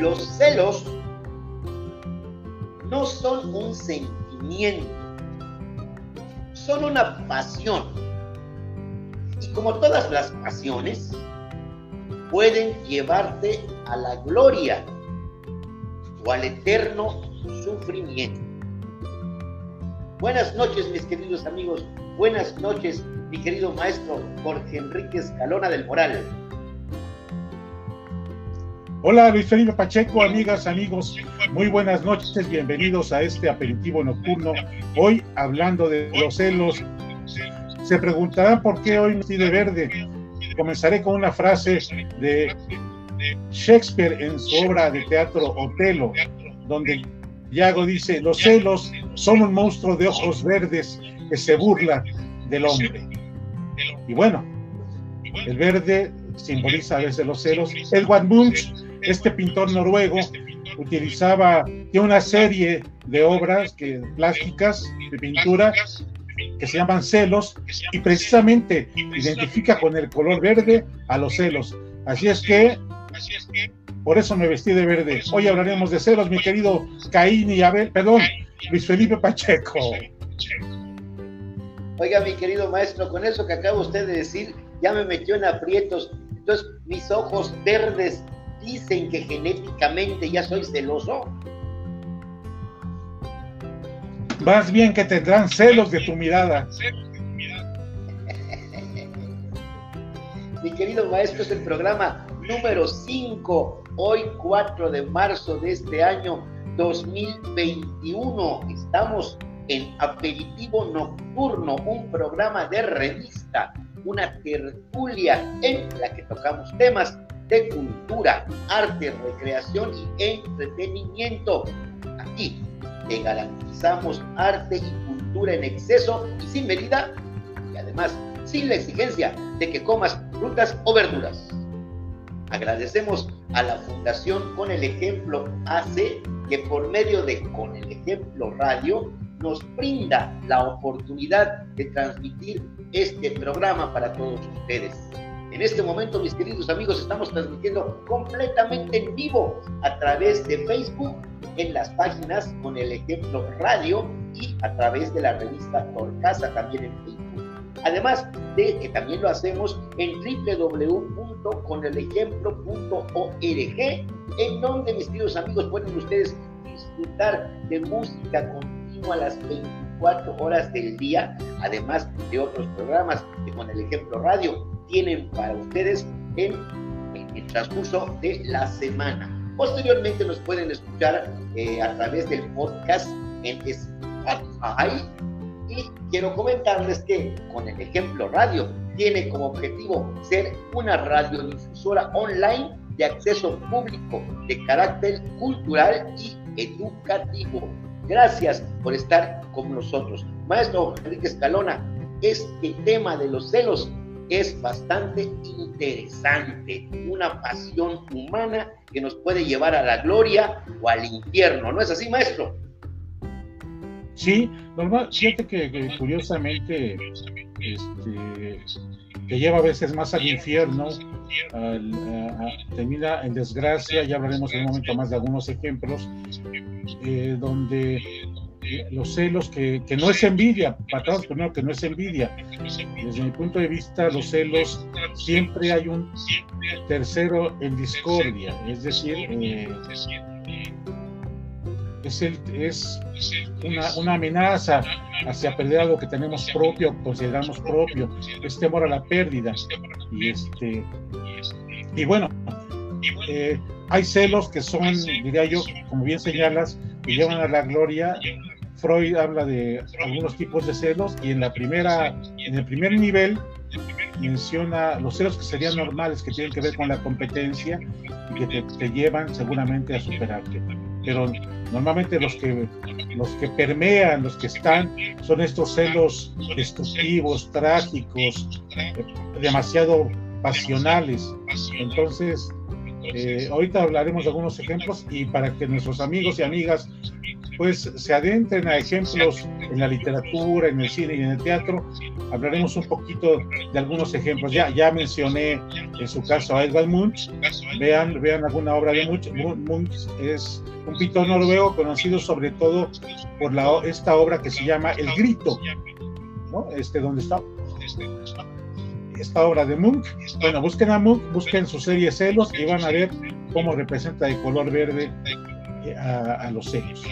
Los celos no son un sentimiento, son una pasión. Y como todas las pasiones, pueden llevarte a la gloria o al eterno sufrimiento. Buenas noches, mis queridos amigos. Buenas noches, mi querido maestro Jorge Enrique Escalona del Moral. Hola Luis Felipe Pacheco, amigas, amigos, muy buenas noches, bienvenidos a este aperitivo nocturno. Hoy hablando de los celos. Se preguntarán por qué hoy estoy de verde. Comenzaré con una frase de Shakespeare en su obra de teatro Otelo, donde Iago dice, los celos son un monstruo de ojos verdes que se burla del hombre. Y bueno, el verde simboliza a veces los celos. Edward Munch este pintor noruego utilizaba una serie de obras que, plásticas de pintura que se llaman celos y precisamente identifica con el color verde a los celos. Así es que por eso me vestí de verde. Hoy hablaremos de celos, mi querido Caín y Abel, perdón, Luis Felipe Pacheco. Oiga, mi querido maestro, con eso que acaba usted de decir, ya me metió en aprietos. Entonces, mis ojos verdes dicen que genéticamente ya soy celoso? Más bien que tendrán celos de tu mirada. Mi querido maestro, es el programa número 5, hoy 4 de marzo de este año 2021. Estamos en Aperitivo Nocturno, un programa de revista, una tertulia en la que tocamos temas de cultura, arte, recreación y entretenimiento. Aquí te garantizamos arte y cultura en exceso y sin medida y además sin la exigencia de que comas frutas o verduras. Agradecemos a la Fundación Con el Ejemplo AC que por medio de Con el Ejemplo Radio nos brinda la oportunidad de transmitir este programa para todos ustedes. En este momento, mis queridos amigos, estamos transmitiendo completamente en vivo a través de Facebook, en las páginas con el ejemplo radio y a través de la revista Torcasa también en Facebook. Además de que también lo hacemos en www.conelejemplo.org, en donde, mis queridos amigos, pueden ustedes disfrutar de música continua las 24 horas del día, además de otros programas que con el ejemplo radio tienen para ustedes en, el transcurso de la semana. Posteriormente nos pueden escuchar eh, a través del podcast en Spotify. Y quiero comentarles que con el ejemplo radio tiene como objetivo ser una radiodifusora online de acceso público de carácter cultural y educativo. Gracias por estar con nosotros. Maestro Enrique Escalona, este tema de los celos es bastante interesante, una pasión humana que nos puede llevar a la gloria o al infierno, ¿no es así, maestro? Sí, normal, fíjate que, curiosamente este, que lleva a veces más al infierno, termina en desgracia, ya hablaremos en un momento más de algunos ejemplos, eh, donde los celos, que, no es envidia, todos primero que no es envidia. Desde mi punto de vista, los celos siempre hay un tercero en discordia, es decir, eh, es, el, es una, una, amenaza hacia perder algo que tenemos propio, consideramos propio, es temor a la pérdida. Y, este, y bueno, eh, hay celos que son, diría yo, como bien señalas, que llevan a la gloria Freud habla de algunos tipos de celos y en la primera, en el primer nivel menciona los celos que serían normales, que tienen que ver con la competencia y que te, llevan seguramente a superarte. Pero normalmente los que, los que permean, los que están, son estos celos destructivos, trágicos, demasiado pasionales. Entonces, eh, ahorita hablaremos de algunos ejemplos y para que nuestros amigos y amigas pues se adentren a ejemplos en la literatura, en el cine y en el teatro, hablaremos un poquito de algunos ejemplos. Ya, ya mencioné en su caso a Edvard Munch, vean, vean alguna obra de Munch. Munch es un pintor noruego conocido sobre todo por la, esta obra que se llama El Grito, ¿no? Este, donde está esta obra de Munch. Bueno, busquen a Munch, busquen su serie Celos y van a ver cómo representa de color verde a, los celos.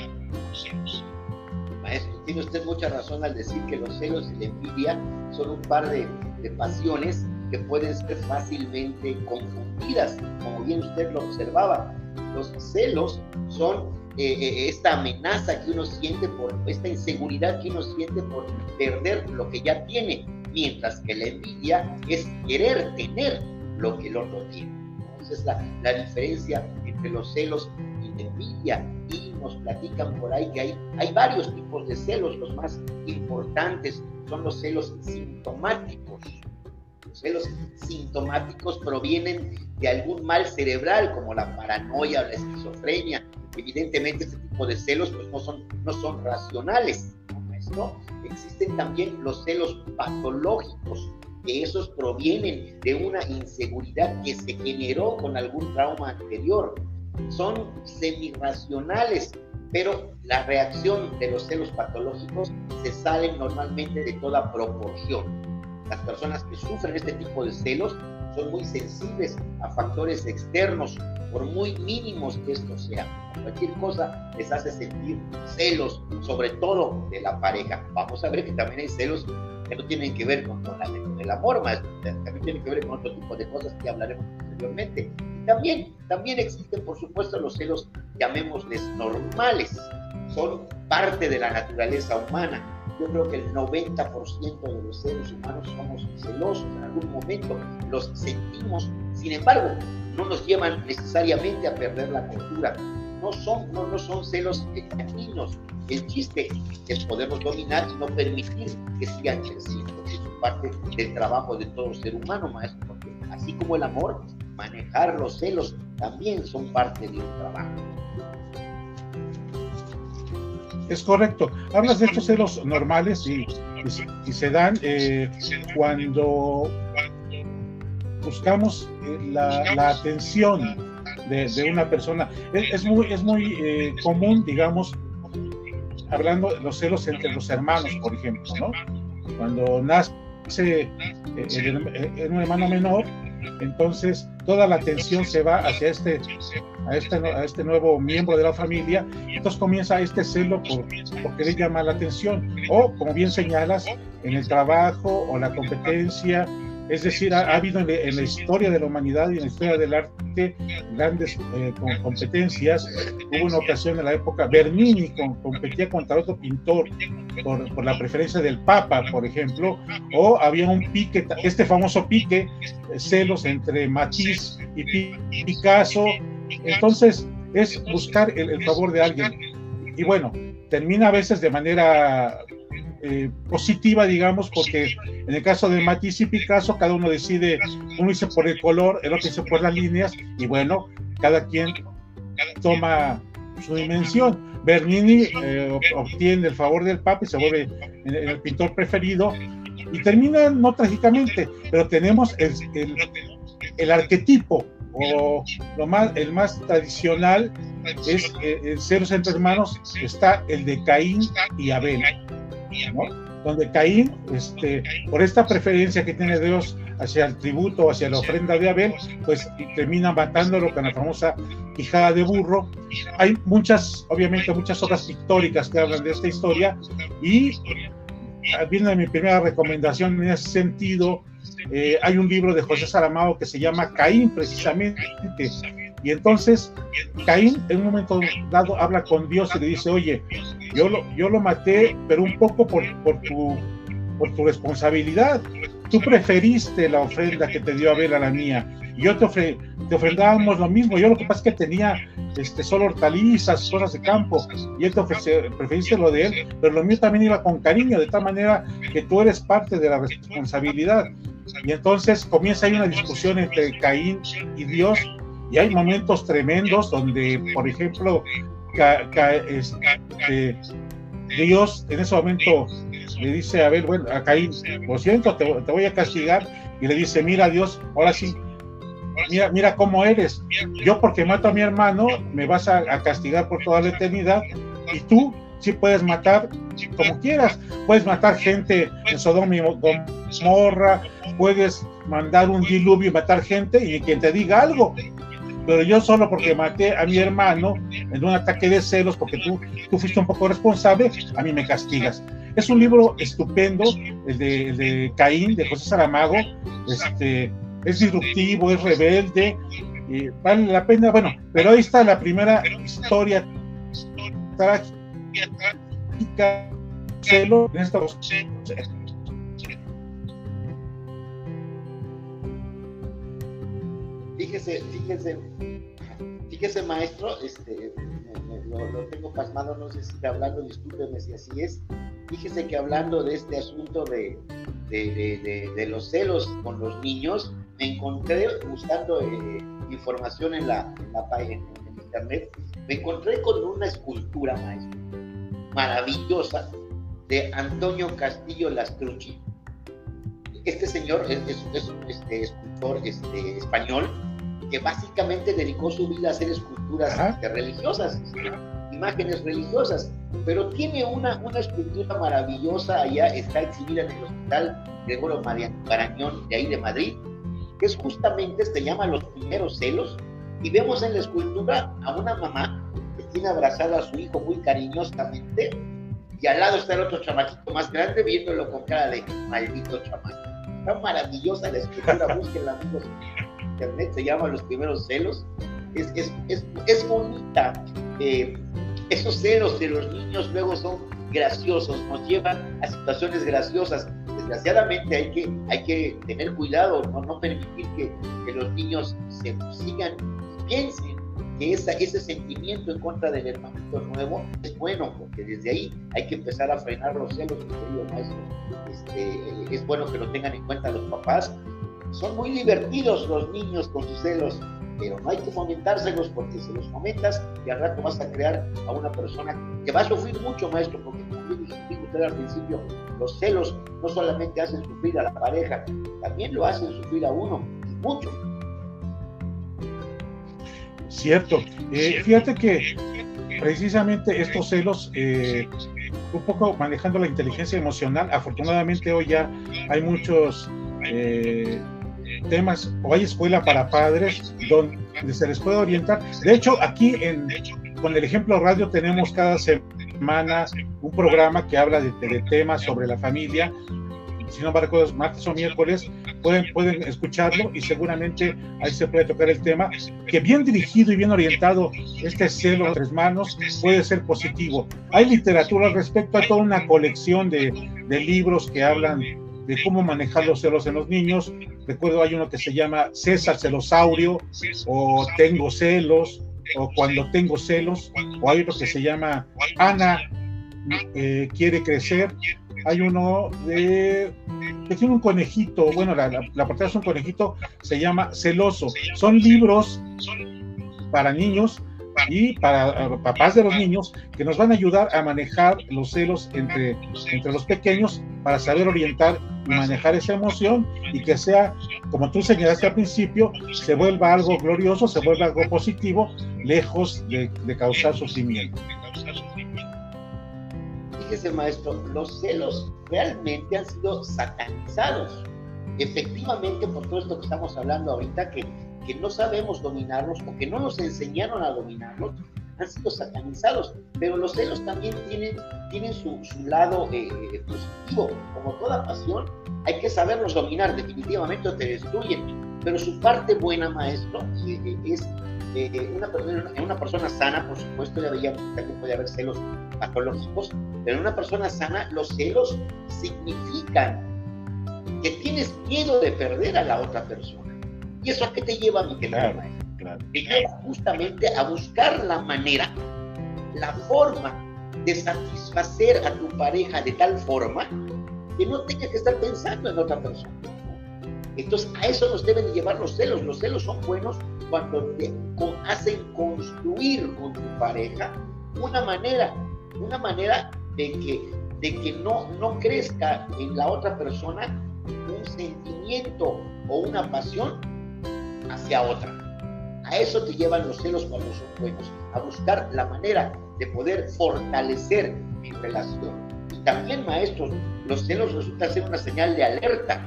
Maestro, tiene usted mucha razón al decir que los celos y la envidia son un par de, de pasiones que pueden ser fácilmente confundidas, como bien usted lo observaba. Los celos son eh, eh, esta amenaza que uno siente por esta inseguridad que uno siente por perder lo que ya tiene, mientras que la envidia es querer tener lo que el otro tiene. Esa es la, la diferencia entre los celos y la envidia. Y nos platican por ahí que hay, hay varios tipos de celos. Los más importantes son los celos sintomáticos. Los celos sintomáticos provienen de algún mal cerebral como la paranoia o la esquizofrenia. Evidentemente este tipo de celos pues, no, son, no son racionales. ¿no? Existen también los celos patológicos, que esos provienen de una inseguridad que se generó con algún trauma anterior. Son semirracionales, pero la reacción de los celos patológicos se salen normalmente de toda proporción. Las personas que sufren este tipo de celos son muy sensibles a factores externos, por muy mínimos que estos sean. Cualquier cosa les hace sentir celos, sobre todo de la pareja. Vamos a ver que también hay celos que no tienen que ver con, el amor, más, también tienen que ver con otro tipo de cosas que hablaremos posteriormente. Y también, también existen, por supuesto, los celos, llamémosles normales, son parte de la naturaleza humana yo creo que el 90% de los seres humanos somos celosos en algún momento, los sentimos, sin embargo, no nos llevan necesariamente a perder la cultura. No son, no, no son celos dañinos. El chiste es poderlos dominar y no permitir que sigan creciendo. Es parte del trabajo de todo ser humano, maestro, porque así como el amor, manejar los celos también son parte de un trabajo. Es correcto. Hablas de estos celos normales y, y, se dan eh, cuando buscamos eh, la, atención de, una persona. Es, muy, es muy eh, común, digamos, hablando de los celos entre los hermanos, por ejemplo, ¿no? Cuando nace un hermano menor, entonces toda la atención se va hacia este, a este, a este nuevo miembro de la familia, entonces comienza este celo por, por querer llamar la atención, o como bien señalas, en el trabajo o la competencia es decir, ha, habido en, la historia de la humanidad y en la historia del arte grandes eh, competencias. Hubo una ocasión en la época, Bernini competía contra otro pintor por, la preferencia del Papa, por ejemplo, o había un pique, este famoso pique, eh, celos entre Matisse y Picasso. Entonces, es buscar el favor de alguien. Y bueno, termina a veces de manera eh, positiva, digamos, porque en el caso de Matisse y Picasso, cada uno decide, uno dice por el color, el otro dice por las líneas, y bueno, cada quien toma su dimensión. Bernini eh, obtiene el favor del Papa y se vuelve el, pintor preferido, y termina no trágicamente, pero tenemos el, el, arquetipo o lo más, el más tradicional es eh, el celos entre hermanos, está el de Caín y Abel donde Caín, este, por esta preferencia que tiene Dios hacia el tributo, hacia la ofrenda de Abel, pues termina matándolo con la famosa quijada de burro. Hay muchas, obviamente, muchas obras pictóricas que hablan de esta historia y viene mi primera recomendación en ese sentido. Eh, hay un libro de José Saramago que se llama Caín, precisamente, y entonces Caín en un momento dado habla con Dios y le dice, oye, yo lo, yo lo maté, pero un poco por, por, tu, por tu responsabilidad. Tú preferiste la ofrenda que te dio Abel a la mía. Y yo te, te ofrendábamos lo mismo. Yo lo que pasa es que tenía este, solo hortalizas, cosas de campo. Y él te preferiste lo de él, pero lo mío también iba con cariño, de tal manera que tú eres parte de la responsabilidad. Y entonces comienza ahí una discusión entre Caín y Dios y hay momentos tremendos donde, por ejemplo, este, Dios en ese momento le dice a ver, bueno, a Caín, lo siento, te, voy a castigar, y le dice, mira Dios, ahora sí, mira, mira cómo eres, yo porque mato a mi hermano, me vas a, castigar por toda la eternidad, y tú sí puedes matar como quieras, puedes matar gente en Sodoma y Gomorra, puedes mandar un diluvio y matar gente y quien te diga algo, pero yo solo porque maté a mi hermano en un ataque de celos, porque tú, tú fuiste un poco responsable, a mí me castigas. Es un libro estupendo, el de, Caín, de José Saramago, este, es disruptivo, es rebelde, vale la pena, bueno, pero ahí está la primera historia trágica, celos en estos fíjese, fíjese, fíjese maestro, este, lo, tengo pasmado, no sé si está hablando, discúlpeme si así es. Fíjese que hablando de este asunto de, de, los celos con los niños, me encontré buscando eh, información en la, la página en internet, me encontré con una escultura, maestro, maravillosa, de Antonio Castillo Lastrucci. Este señor es, es, un este, escultor este, español que básicamente dedicó su vida a hacer esculturas este, religiosas, imágenes religiosas, pero tiene una, una escultura maravillosa allá, está exhibida en el Hospital Gregorio Marañón de ahí de Madrid, que es justamente, se llama Los Primeros Celos, y vemos en la escultura a una mamá que tiene abrazado a su hijo muy cariñosamente, y al lado está el otro chamaquito más grande viéndolo con cara de maldito chamaco. Está maravillosa la escultura, búsquenla amigos internet, se llama Los Primeros Celos. Es, es, es, es bonita. Eh, esos celos de los niños luego son graciosos, nos llevan a situaciones graciosas. Desgraciadamente hay que, hay que tener cuidado, no, no permitir que, que, los niños se sigan piensen que ese sentimiento en contra del hermanito nuevo es bueno, porque desde ahí hay que empezar a frenar los celos, querido maestro. Este, es bueno que lo tengan en cuenta los papás son muy divertidos los niños con sus celos, pero no hay que fomentárselos porque si los fomentas y al rato vas a crear a una persona que va a sufrir mucho, maestro, porque como dijo usted al principio, los celos no solamente hacen sufrir a la pareja, también lo hacen sufrir a uno, y mucho. Cierto. Eh, fíjate que precisamente estos celos, eh, un poco manejando la inteligencia emocional, afortunadamente hoy ya hay muchos eh, temas o hay escuela para padres donde se les puede orientar. De hecho, aquí en, con el ejemplo radio tenemos cada semana un programa que habla de, temas sobre la familia. Si no me recuerdo, martes o miércoles, pueden, pueden escucharlo y seguramente ahí se puede tocar el tema, que bien dirigido y bien orientado, este celo a tres manos puede ser positivo. Hay literatura al respecto, hay toda una colección de, de libros que hablan de cómo manejar los celos en los niños. Recuerdo hay uno que se llama César celosaurio o Tengo celos o Cuando tengo celos o hay otro que se llama Ana eh, quiere crecer. Hay uno de que tiene un conejito, bueno, la, la, la portada es un conejito, se llama Celoso. Son libros para niños y para papás de los niños que nos van a ayudar a manejar los celos entre, entre los pequeños para saber orientar y manejar esa emoción y que sea, como tú señalaste al principio, se vuelva algo glorioso, se vuelva algo positivo, lejos de, de causar sufrimiento. Fíjese, maestro, los celos realmente han sido satanizados. Efectivamente, por todo esto que estamos hablando ahorita, que que no sabemos dominarlos o que no nos enseñaron a dominarlos, han sido satanizados. Pero los celos también tienen, tienen su, lado eh, eh, positivo. Como toda pasión, hay que saberlos dominar. Definitivamente te destruyen. Pero su parte buena, maestro, eh, una, en una persona sana, por supuesto, ya veíamos que puede haber celos patológicos, pero en una persona sana los celos significan que tienes miedo de perder a la otra persona. ¿Y eso a qué te lleva, mi querido Te lleva justamente a buscar la manera, la forma de satisfacer a tu pareja de tal forma que no tengas que estar pensando en otra persona. Entonces, a eso nos deben llevar los celos. Los celos son buenos cuando te hacen construir con tu pareja una manera una manera de que, de que no, no crezca en la otra persona un sentimiento o una pasión hacia otra. A eso te llevan los celos cuando son buenos, a buscar la manera de poder fortalecer mi relación. Y también, maestros, los celos resultan ser una señal de alerta,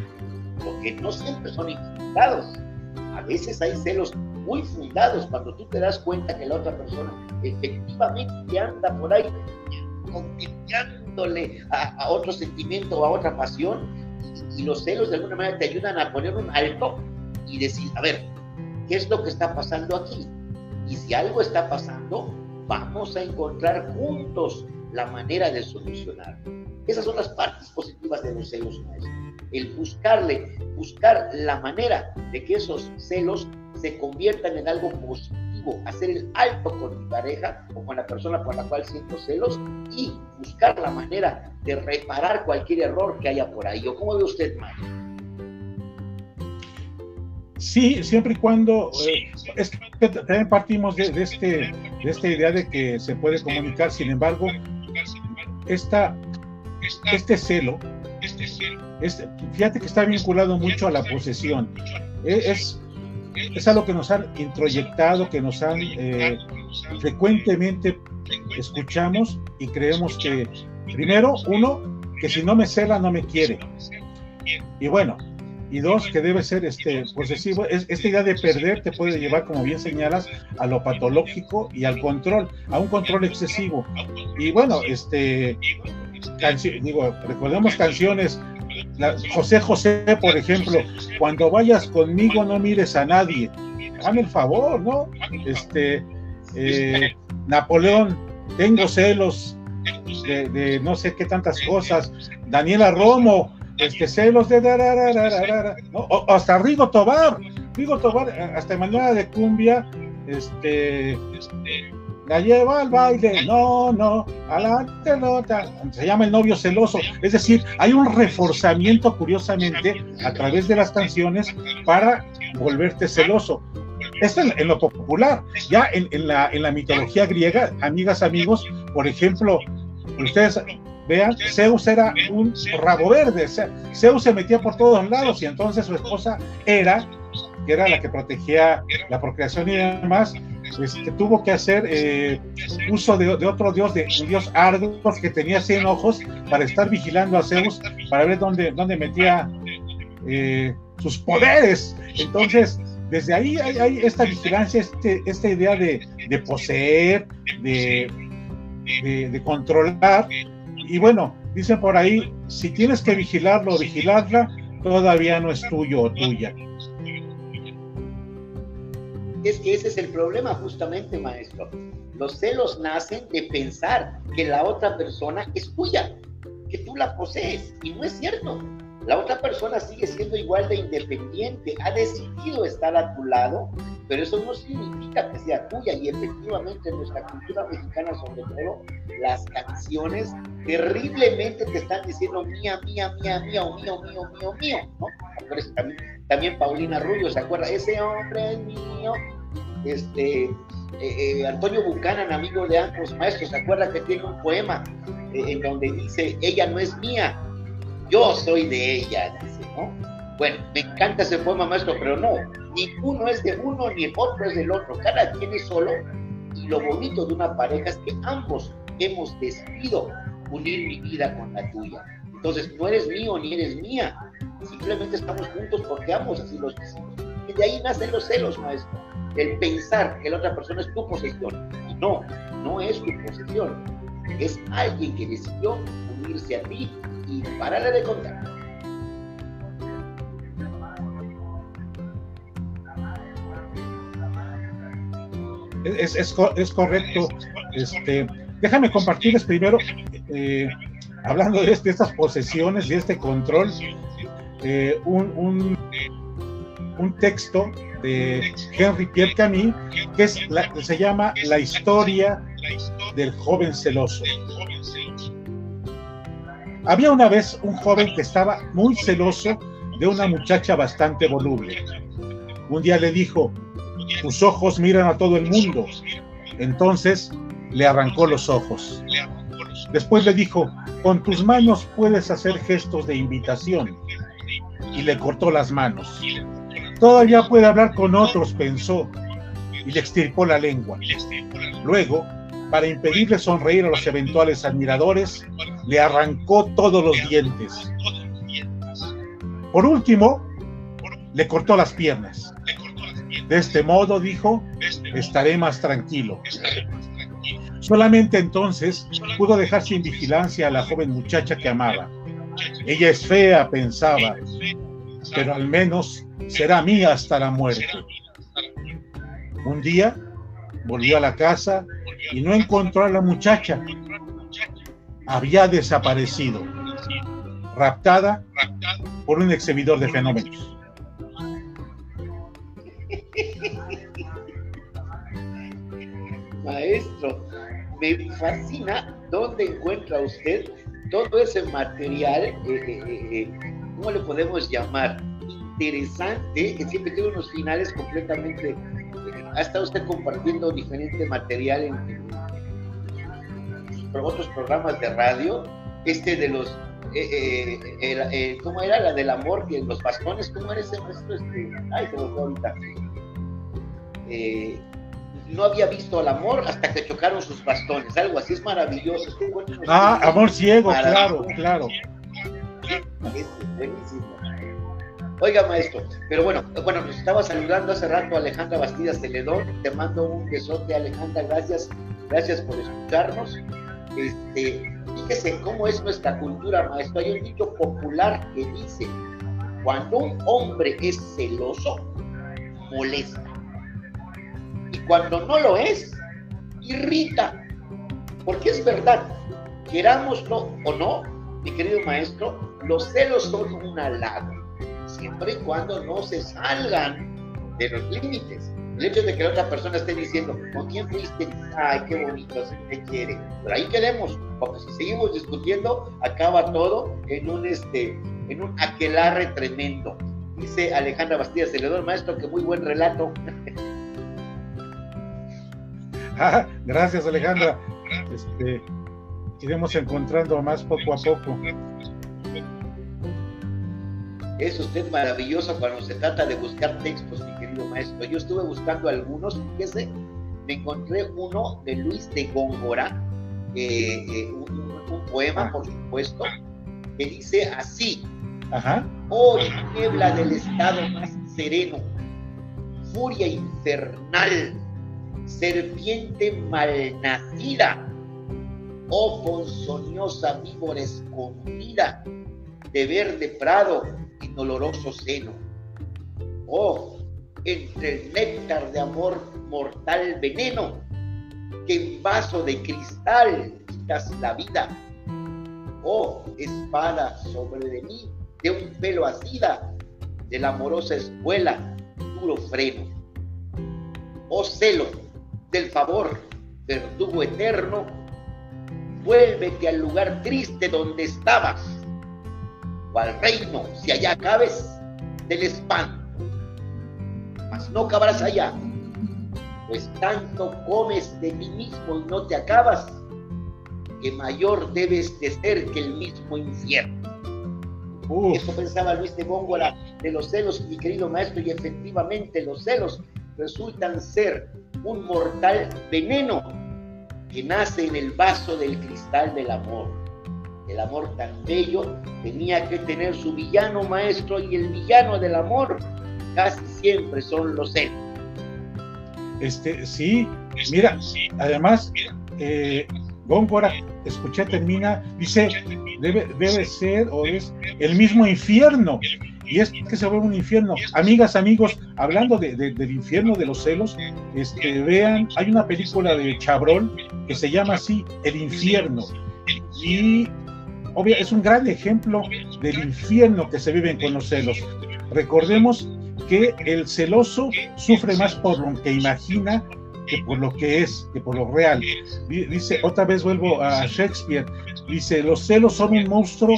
porque no siempre son infundados. A veces hay celos muy fundados cuando tú te das cuenta que la otra persona efectivamente anda por ahí conquistándole a, otro sentimiento o a otra pasión y, los celos de alguna manera te ayudan a poner un alto y decir, a ver, ¿qué es lo que está pasando aquí? Y si algo está pasando, vamos a encontrar juntos la manera de solucionar. Esas son las partes positivas de los celos, maestros. El buscarle, buscar la manera de que esos celos se conviertan en algo positivo, hacer el alto con mi pareja o con la persona por la cual siento celos y buscar la manera de reparar cualquier error que haya por ahí. ¿O cómo ve usted, Mario? Sí, siempre y cuando eh, es que también partimos de, este, de esta idea de que se puede comunicar, sin embargo, esta, este celo, este, fíjate que está vinculado mucho a la posesión. Es, es algo que nos han introyectado, que nos han eh, frecuentemente escuchamos y creemos que, primero, uno, que si no me cela no me quiere. Y bueno, y dos, que debe ser este posesivo. Es, esta idea de perder te puede llevar, como bien señalas, a lo patológico y al control, a un control excesivo. Y bueno, este, digo, recordemos canciones José José, por ejemplo, cuando vayas conmigo no mires a nadie. Dame el favor, ¿no? Este, eh, Napoleón, tengo celos de, no sé qué tantas cosas. Daniela Romo, este, celos de... hasta Rigo Tobar, Rigo Tobar, hasta manera de cumbia, este la lleva al baile, no, no, a la pelota, se llama el novio celoso, es decir, hay un reforzamiento curiosamente a través de las canciones para volverte celoso. Esto en, lo popular, ya en, la, en la mitología griega, amigas, amigos, por ejemplo, ustedes vean, Zeus era un rabo verde, Zeus se metía por todos lados y entonces su esposa era que era la que protegía la procreación y demás, este, tuvo que hacer eh, uso de, otro dios, de un dios Argos que tenía 100 ojos para estar vigilando a Zeus, para ver dónde, dónde metía eh, sus poderes. Entonces, desde ahí hay, esta vigilancia, este, esta idea de, poseer, de, de controlar. Y bueno, dicen por ahí, si tienes que vigilarlo o vigilarla, todavía no es tuyo o tuya. Es que ese es el problema justamente, maestro. Los celos nacen de pensar que la otra persona es tuya, que tú la posees, y no es cierto. La otra persona sigue siendo igual de independiente, ha decidido estar a tu lado, pero eso no significa que sea tuya. Y efectivamente en nuestra cultura mexicana, sobre todo, las canciones terriblemente te están diciendo mía, mía, mía, mía, o mío, mío, mío, mío, ¿no? También, también Paulina Rubio, ¿se acuerda? Ese hombre es mío, este, eh, eh, Antonio Buchanan, amigo de ambos maestros, ¿se acuerda que tiene un poema eh, en donde dice, ella no es mía, yo soy de ella, dice, ¿no? Bueno, me encanta ese poema, maestro, pero no, ni uno es de uno, ni el otro es del otro, cada quien es solo, y lo bonito de una pareja es que ambos hemos decidido unir mi vida con la tuya. Entonces, no eres mío ni eres mía, simplemente estamos juntos porque ambos así los decimos. Y de ahí nacen los celos, maestro el pensar que la otra persona es tu posesión. Y no, no es tu posesión. Es alguien que decidió unirse a ti y pararle de contar. Es, es, es, correcto. Este, déjame compartirles primero, eh, hablando de, este, estas posesiones, de este control, eh, un, un texto de Henry Pierre Camille, que se llama La historia del joven celoso. Había una vez un joven que estaba muy celoso de una muchacha bastante voluble. Un día le dijo, tus ojos miran a todo el mundo. Entonces le arrancó los ojos. Después le dijo, con tus manos puedes hacer gestos de invitación. Y le cortó las manos. Todavía puede hablar con otros, pensó, y le extirpó la lengua. Luego, para impedirle sonreír a los eventuales admiradores, le arrancó todos los dientes. Por último, le cortó las piernas. De este modo, dijo, estaré más tranquilo. Solamente entonces pudo dejar sin vigilancia a la joven muchacha que amaba. Ella es fea, pensaba, pero al menos será mía hasta la muerte. Un día volvió a la casa y no encontró a la muchacha. Había desaparecido, raptada por un exhibidor de fenómenos. Maestro, me fascina dónde encuentra usted todo ese material, eh, eh, eh, ¿cómo le podemos llamar? Interesante, que siempre tiene unos finales completamente... ha estado usted compartiendo diferente material en, otros programas de radio, este de los... ¿Cómo era la del amor? Que los bastones, ¿cómo era ese? Este, ay, se lo ahorita. Eh, no había visto al amor hasta que chocaron sus bastones, algo así es maravilloso. Ah, amor ciego, claro, claro. Oiga, maestro, pero bueno, bueno, nos estaba saludando hace rato Alejandra Bastidas Celedón. Te mando un besote, Alejandra, gracias, gracias por escucharnos. Este, fíjese cómo es nuestra cultura, maestro. Hay un dicho popular que dice: cuando un hombre es celoso, molesta cuando no lo es, irrita. Porque es verdad, querámoslo o no, mi querido maestro, los celos son un halago, siempre y cuando no se salgan de los límites. El hecho de que la otra persona esté diciendo, ¿con quién fuiste? Ay, qué bonito, se te quiere. Pero ahí quedemos, porque si seguimos discutiendo, acaba todo en un, este, en un aquelarre tremendo. Dice Alejandra Bastida Celedor, maestro, que muy buen relato. Ah, gracias Alejandra. Este, iremos encontrando más poco a poco. Es usted maravilloso cuando se trata de buscar textos, mi querido maestro. Yo estuve buscando algunos, fíjese, me encontré uno de Luis de Góngora, eh, eh, un, poema, ah. por supuesto, que dice así: Ajá. Oh, niebla del estado más sereno, furia infernal serpiente malnacida, oh ponzoñosa víbora escondida, de verde prado doloroso seno. Oh, entre el néctar de amor mortal veneno, que en vaso de cristal quitas la vida. Oh, espada sobre de mí, de un pelo asida, de la amorosa escuela, duro freno. Oh celo, del favor, verdugo eterno, vuélvete al lugar triste donde estabas, al reino, si allá cabes, del espanto. Mas no cabrás allá, pues tanto comes de ti mismo y no te acabas, que mayor debes de ser que el mismo infierno. Eso pensaba Luis de Góngora de los celos, mi querido maestro, y efectivamente los celos resultan ser un mortal veneno que nace en el vaso del cristal del amor. El amor tan bello tenía que tener su villano maestro y el villano del amor casi siempre son los celos. Este, sí, mira, además, eh, Góngora, escuché, termina, dice, debe, debe ser o es el mismo infierno y es que se vuelve un infierno. Amigas, amigos, hablando del infierno de los celos, este, vean, hay una película de Chabrol que se llama así, El infierno. Y obvio, es un gran ejemplo del infierno que se vive con los celos. Recordemos que el celoso sufre más por lo que imagina que por lo que es, que por lo real. Dice, otra vez vuelvo a Shakespeare, dice, los celos son un monstruo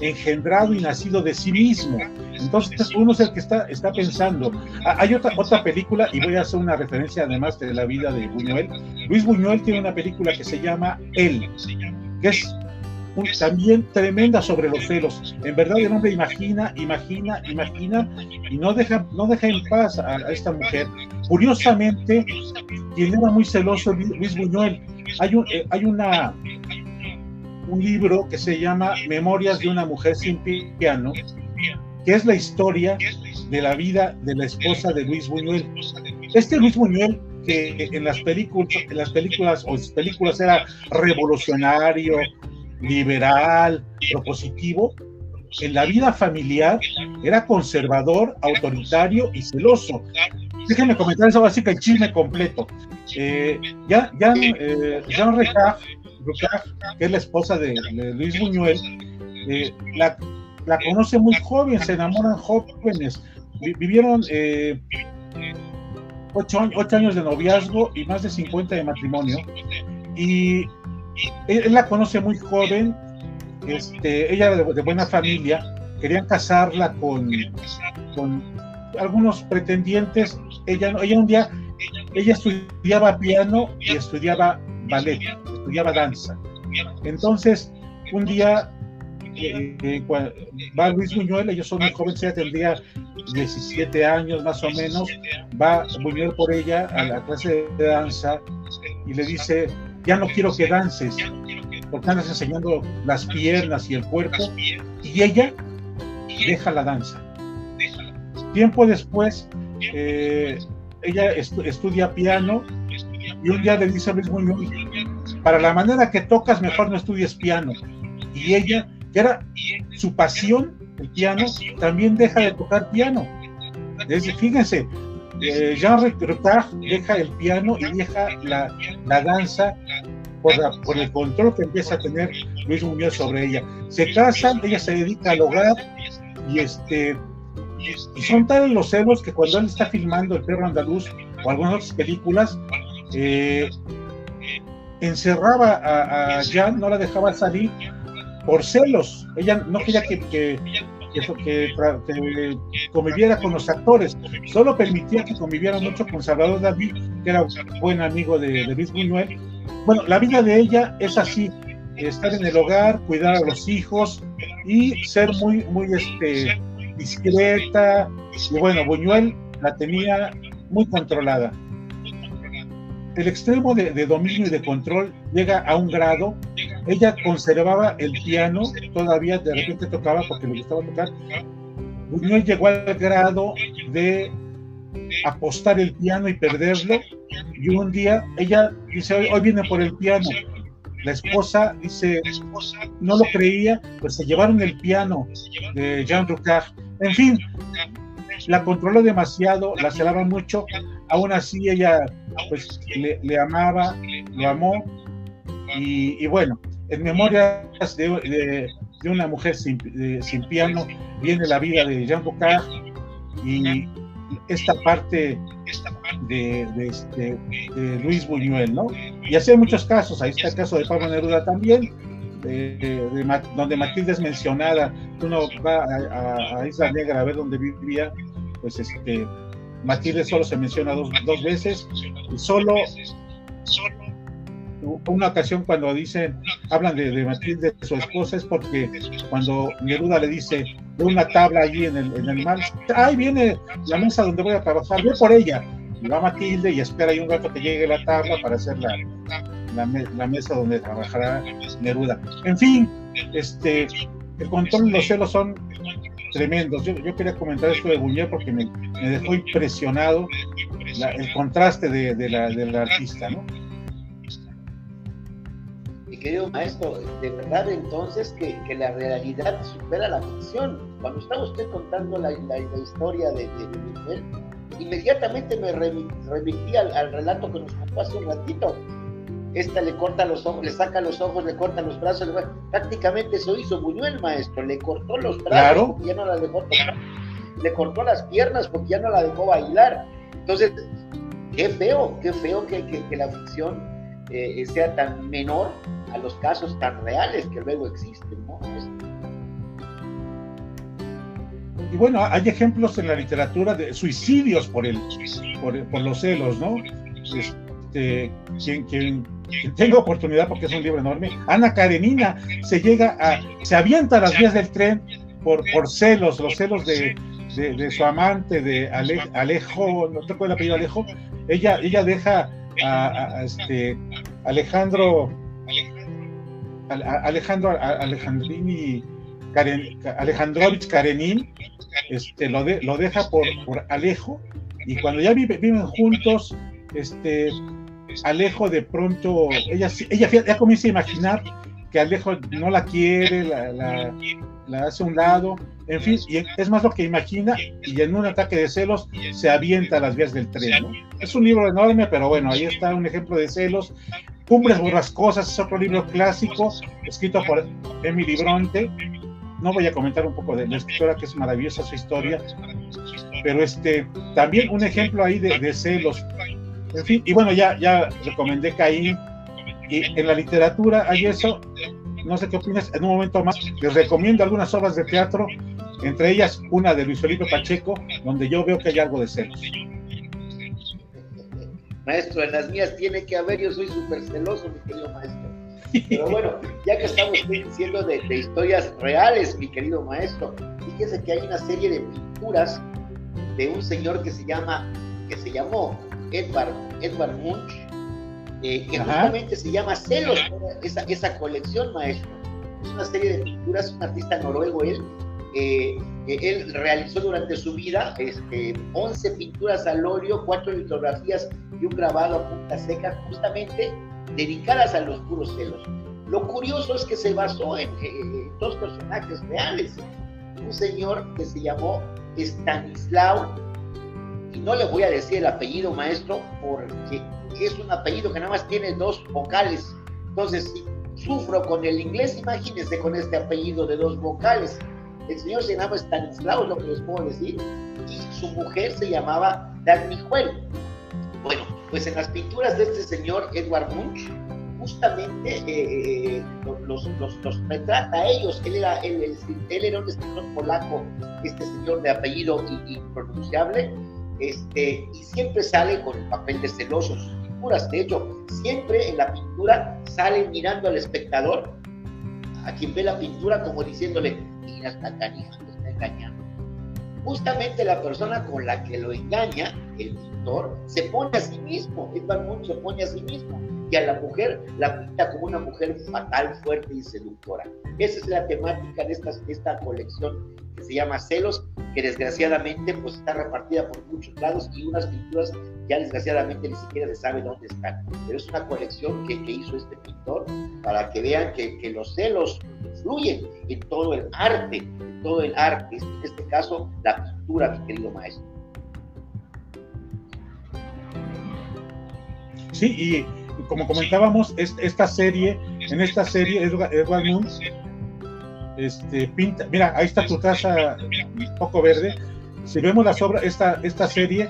engendrado y nacido de sí mismo. Entonces uno es el que está, está pensando. Ah, hay otra, otra película, y voy a hacer una referencia además de la vida de Buñuel. Luis Buñuel tiene una película que se llama Él. que es también tremenda sobre los celos. En verdad el hombre imagina, imagina, imagina y no deja, no deja en paz a, esta mujer. Curiosamente, quien era muy celoso Luis Buñuel. Hay, un, eh, hay una, un libro que se llama Memorias de una mujer sin piano, que es la historia de la vida de la esposa de Luis Buñuel. Este Luis Buñuel que en las películas, en las películas o películas era revolucionario, liberal, propositivo, en la vida familiar era conservador, autoritario y celoso. Déjenme comentar eso así que el chisme completo. Eh, ya eh, Jean que es la esposa de, Luis Buñuel, eh, la, la, conoce muy joven, se enamoran jóvenes, vivieron eh, ocho, ocho, años de noviazgo y más de 50 de matrimonio. Y él, la conoce muy joven, este, ella de, de, buena familia, querían casarla con, algunos pretendientes. Ella, ella un día, ella estudiaba piano y estudiaba ballet, estudiaba danza. Entonces, un día eh, eh, va Luis Buñuel, ellos son muy jóvenes, ella tendría 17 años más o menos, va Buñuel por ella a la clase de danza y le dice, ya no quiero que dances, porque andas enseñando las piernas y el cuerpo, y ella deja la danza. Tiempo después, eh, ella estudia piano y un día le dice a Luis Buñuel, para la manera que tocas, mejor no estudies piano. Y ella, que era su pasión, el piano, también deja de tocar piano. fíjense, eh, Jean Recrutard deja el piano y deja la, danza por, el control que empieza a tener Luis Muñoz sobre ella. Se casan, ella se dedica al hogar y este son tales los celos que cuando él está filmando El perro andaluz o algunas otras películas, eh, encerraba a, a, Jan, no la dejaba salir por celos. Ella no quería que, que, que, que, conviviera con los actores, solo permitía que conviviera mucho con Salvador David, que era un buen amigo de, de Luis Buñuel. Bueno, la vida de ella es así, estar en el hogar, cuidar a los hijos y ser muy, muy este, discreta. Y bueno, Buñuel la tenía muy controlada. El extremo de, de, dominio y de control llega a un grado. Ella conservaba el piano, todavía de repente tocaba porque le gustaba tocar. Buñuel llegó al grado de apostar el piano y perderlo. Y un día ella dice, hoy, hoy viene por el piano. La esposa dice, no lo creía, pues se llevaron el piano de Jean Rucard. En fin, la controló demasiado, la celaba mucho, aún así ella pues le, le amaba, lo amó, y, y, bueno, en memorias de, una mujer sin, piano viene la vida de Jean Bocard y esta parte este, de, Luis Buñuel, ¿no? Y así hay muchos casos, ahí está el caso de Pablo Neruda también, de, donde Matilde es mencionada, uno va a, a, Isla Negra a ver dónde vivía, pues este, Matilde solo se menciona dos, dos veces, y solo una ocasión cuando dicen, hablan de, de, su esposa, es porque cuando Neruda le dice, de una tabla allí en el, en mar, ahí viene la mesa donde voy a trabajar, ve por ella, y va Matilde y espera ahí un rato que llegue la tabla para hacer la, mesa donde trabajará Neruda. En fin, este, el control y los celos son tremendos. Yo, quería comentar esto de Buñuel porque me, dejó impresionado el contraste de, de, la, artista, ¿no? Querido maestro, de verdad entonces que, que, la realidad supera la ficción. Cuando estaba usted contando la, la, la historia de, de, Buñuel, inmediatamente me remití al, al relato que nos contó hace un ratito esta le corta los ojos, le saca los ojos, le corta los brazos, le... prácticamente eso hizo Buñuel, maestro, le cortó los brazos claro. porque ya no la dejó tocar, le cortó las piernas porque ya no la dejó bailar. Entonces, qué feo, qué feo que, que, que la ficción eh, sea tan menor a los casos tan reales que luego existen, ¿no? Y bueno, hay ejemplos en la literatura de suicidios por el, por, por los celos, ¿no? Este, quien, quien tengo oportunidad porque es un libro enorme, Ana Karenina se llega a, se avienta a las vías del tren por, por celos, los celos de, de, su amante, de Alejo, no te el apellido Alejo, ella, ella deja a, este Alejandro Alejandro Alejandrini Alejandrovich Karenin este, lo, de, lo deja por, por Alejo y cuando ya viven juntos este Alejo de pronto ella ella ya comienza a imaginar que Alejo no la quiere la, la, la hace a un lado en fin, y es más lo que imagina y en un ataque de celos se avienta a las vías del tren. Es un libro enorme, pero bueno, ahí está un ejemplo de celos. Cumbres borrascosas es otro libro clásico escrito por Emily Bronte. No voy a comentar un poco de la escritora, que es maravillosa su historia, pero este, también un ejemplo ahí de, celos. En fin, y bueno, ya, ya recomendé Caín, y en la literatura hay eso, no sé qué opinas, en un momento más les recomiendo algunas obras de teatro entre ellas una de Luis Felipe Pacheco, donde yo veo que hay algo de celos. Maestro, en las mías tiene que haber, yo soy súper celoso, mi querido maestro. Pero bueno, ya que estamos diciendo de, historias reales, mi querido maestro, fíjese que hay una serie de pinturas de un señor que se llama, que se llamó Edvard, Edvard Munch, eh, que justamente se llama Celos, esa, esa colección, maestro. Es una serie de pinturas, un artista noruego él, eh, él realizó durante su vida este, 11 pinturas al óleo, 4 litografías y un grabado a punta seca, justamente dedicadas a los puros celos. Lo curioso es que se basó en, dos personajes reales. Un señor que se llamó Stanislao, y no le voy a decir el apellido maestro porque es un apellido que nada más tiene dos vocales. Entonces, sufro con el inglés, imagínense con este apellido de dos vocales. El señor se llamaba Stanislao, lo que les puedo decir, y su mujer se llamaba Dagmijuel. Bueno, pues en las pinturas de este señor Edward Munch, justamente eh, eh, los, los, los, retrata a ellos. Él era, él, él, era un escritor polaco, este señor de apellido impronunciable, este, y siempre sale con el papel de celoso sus De hecho, siempre en la pintura sale mirando al espectador, a quien ve la pintura, como diciéndole, mira esta canija está engañando. Justamente la persona con la que lo engaña, el pintor, se pone a sí mismo, Edvard Munch se pone a sí mismo, y a la mujer la pinta como una mujer fatal, fuerte y seductora. Esa es la temática de esta, esta colección que se llama Celos, que desgraciadamente pues está repartida por muchos lados y unas pinturas ya desgraciadamente ni siquiera se sabe dónde están. Pero es una colección que, hizo este pintor para que vean que, los celos influyen en todo el arte, en todo el arte, en este caso la pintura, mi querido maestro. Sí, y como comentábamos, esta serie, en esta serie, Edward, Moon, este, pinta, mira, ahí está tu taza un poco verde. Si vemos las obras, esta, esta serie,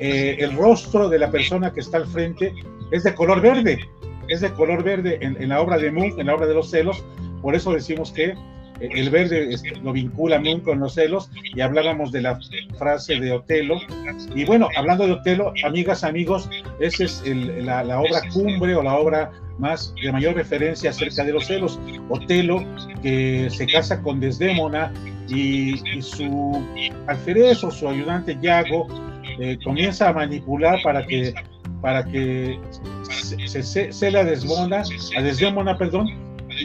eh, el rostro de la persona que está al frente es de color verde, es de color verde en, la obra de Moon, en la obra de los celos, por eso decimos que el verde este, lo vincula muy con los celos y hablábamos de la frase de Otelo. Y bueno, hablando de Otelo, amigas, amigos, esa es la, obra cumbre o la obra más de mayor referencia acerca de los celos. Otelo, que se casa con Desdémona y, su alférez o su ayudante Yago eh, comienza a manipular para que para que se, se, se, la desmona, a Desdémona, perdón,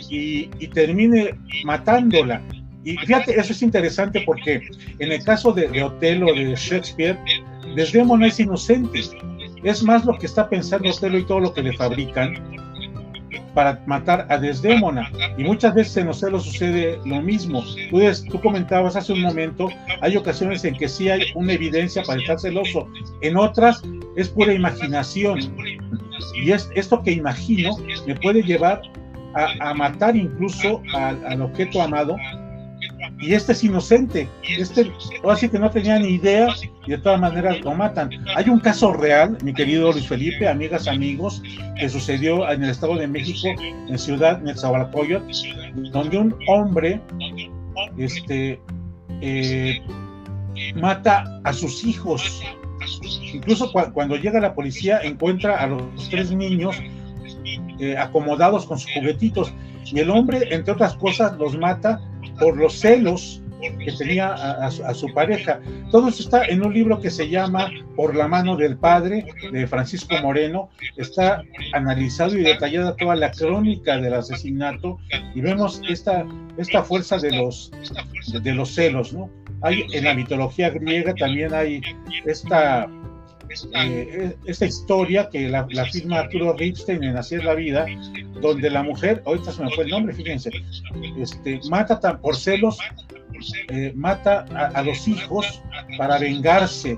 y, termine matándola. Y fíjate, eso es interesante porque en el caso de, de Otelo, de Shakespeare, Desdémona es inocente. Es más lo que está pensando Otelo y todo lo que le fabrican para matar a Desdémona. Y muchas veces en Otelo sucede lo mismo. Tú comentabas hace un momento, hay ocasiones en que sí hay una evidencia para estar celoso. En otras es pura imaginación. Y es esto que imagino me puede llevar a, matar incluso al, objeto amado y este es inocente, este así que no tenía ni idea y de todas maneras lo matan. Hay un caso real, mi querido Luis Felipe, amigas, amigos, que sucedió en el Estado de México, en Ciudad Nezahualcóyotl, donde un hombre este, eh, mata a sus hijos. Incluso cuando llega la policía encuentra a los tres niños eh, acomodados con sus juguetitos. Y el hombre, entre otras cosas, los mata por los celos que tenía a, su, pareja. Todo eso está en un libro que se llama Por la mano del padre de Francisco Moreno. Está analizado y detallada toda la crónica del asesinato y vemos esta, esta fuerza de los, de los celos, ¿no? Hay en la mitología griega también hay esta eh, esta historia que la, firma Arturo Ripstein en Así es la vida, donde la mujer, ahorita se me fue el nombre, fíjense, este, mata por celos, eh, mata a, los hijos para vengarse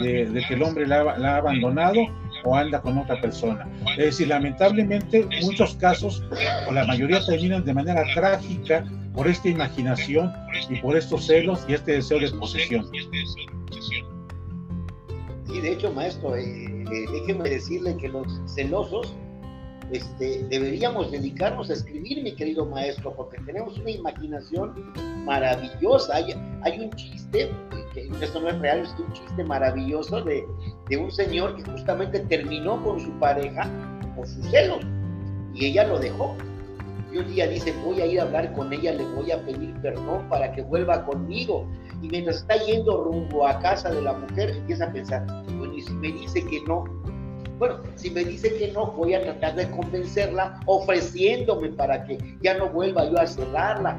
de, que el hombre la, ha abandonado o anda con otra persona. Es decir, lamentablemente muchos casos, o la mayoría terminan de manera trágica por esta imaginación y por estos celos y este deseo de posesión. Y de hecho, maestro, eh, eh, déjeme decirle que los celosos este, deberíamos dedicarnos a escribir, mi querido maestro, porque tenemos una imaginación maravillosa. Hay, hay un chiste, que esto no es real, es un chiste maravilloso de, de un señor que justamente terminó con su pareja por sus celos y ella lo dejó. Y un día dice, voy a ir a hablar con ella, le voy a pedir perdón para que vuelva conmigo y mientras está yendo rumbo a casa de la mujer, empieza a pensar, bueno, y si me dice que no, bueno, si me dice que no, voy a tratar de convencerla ofreciéndome para que ya no vuelva yo a cerrarla.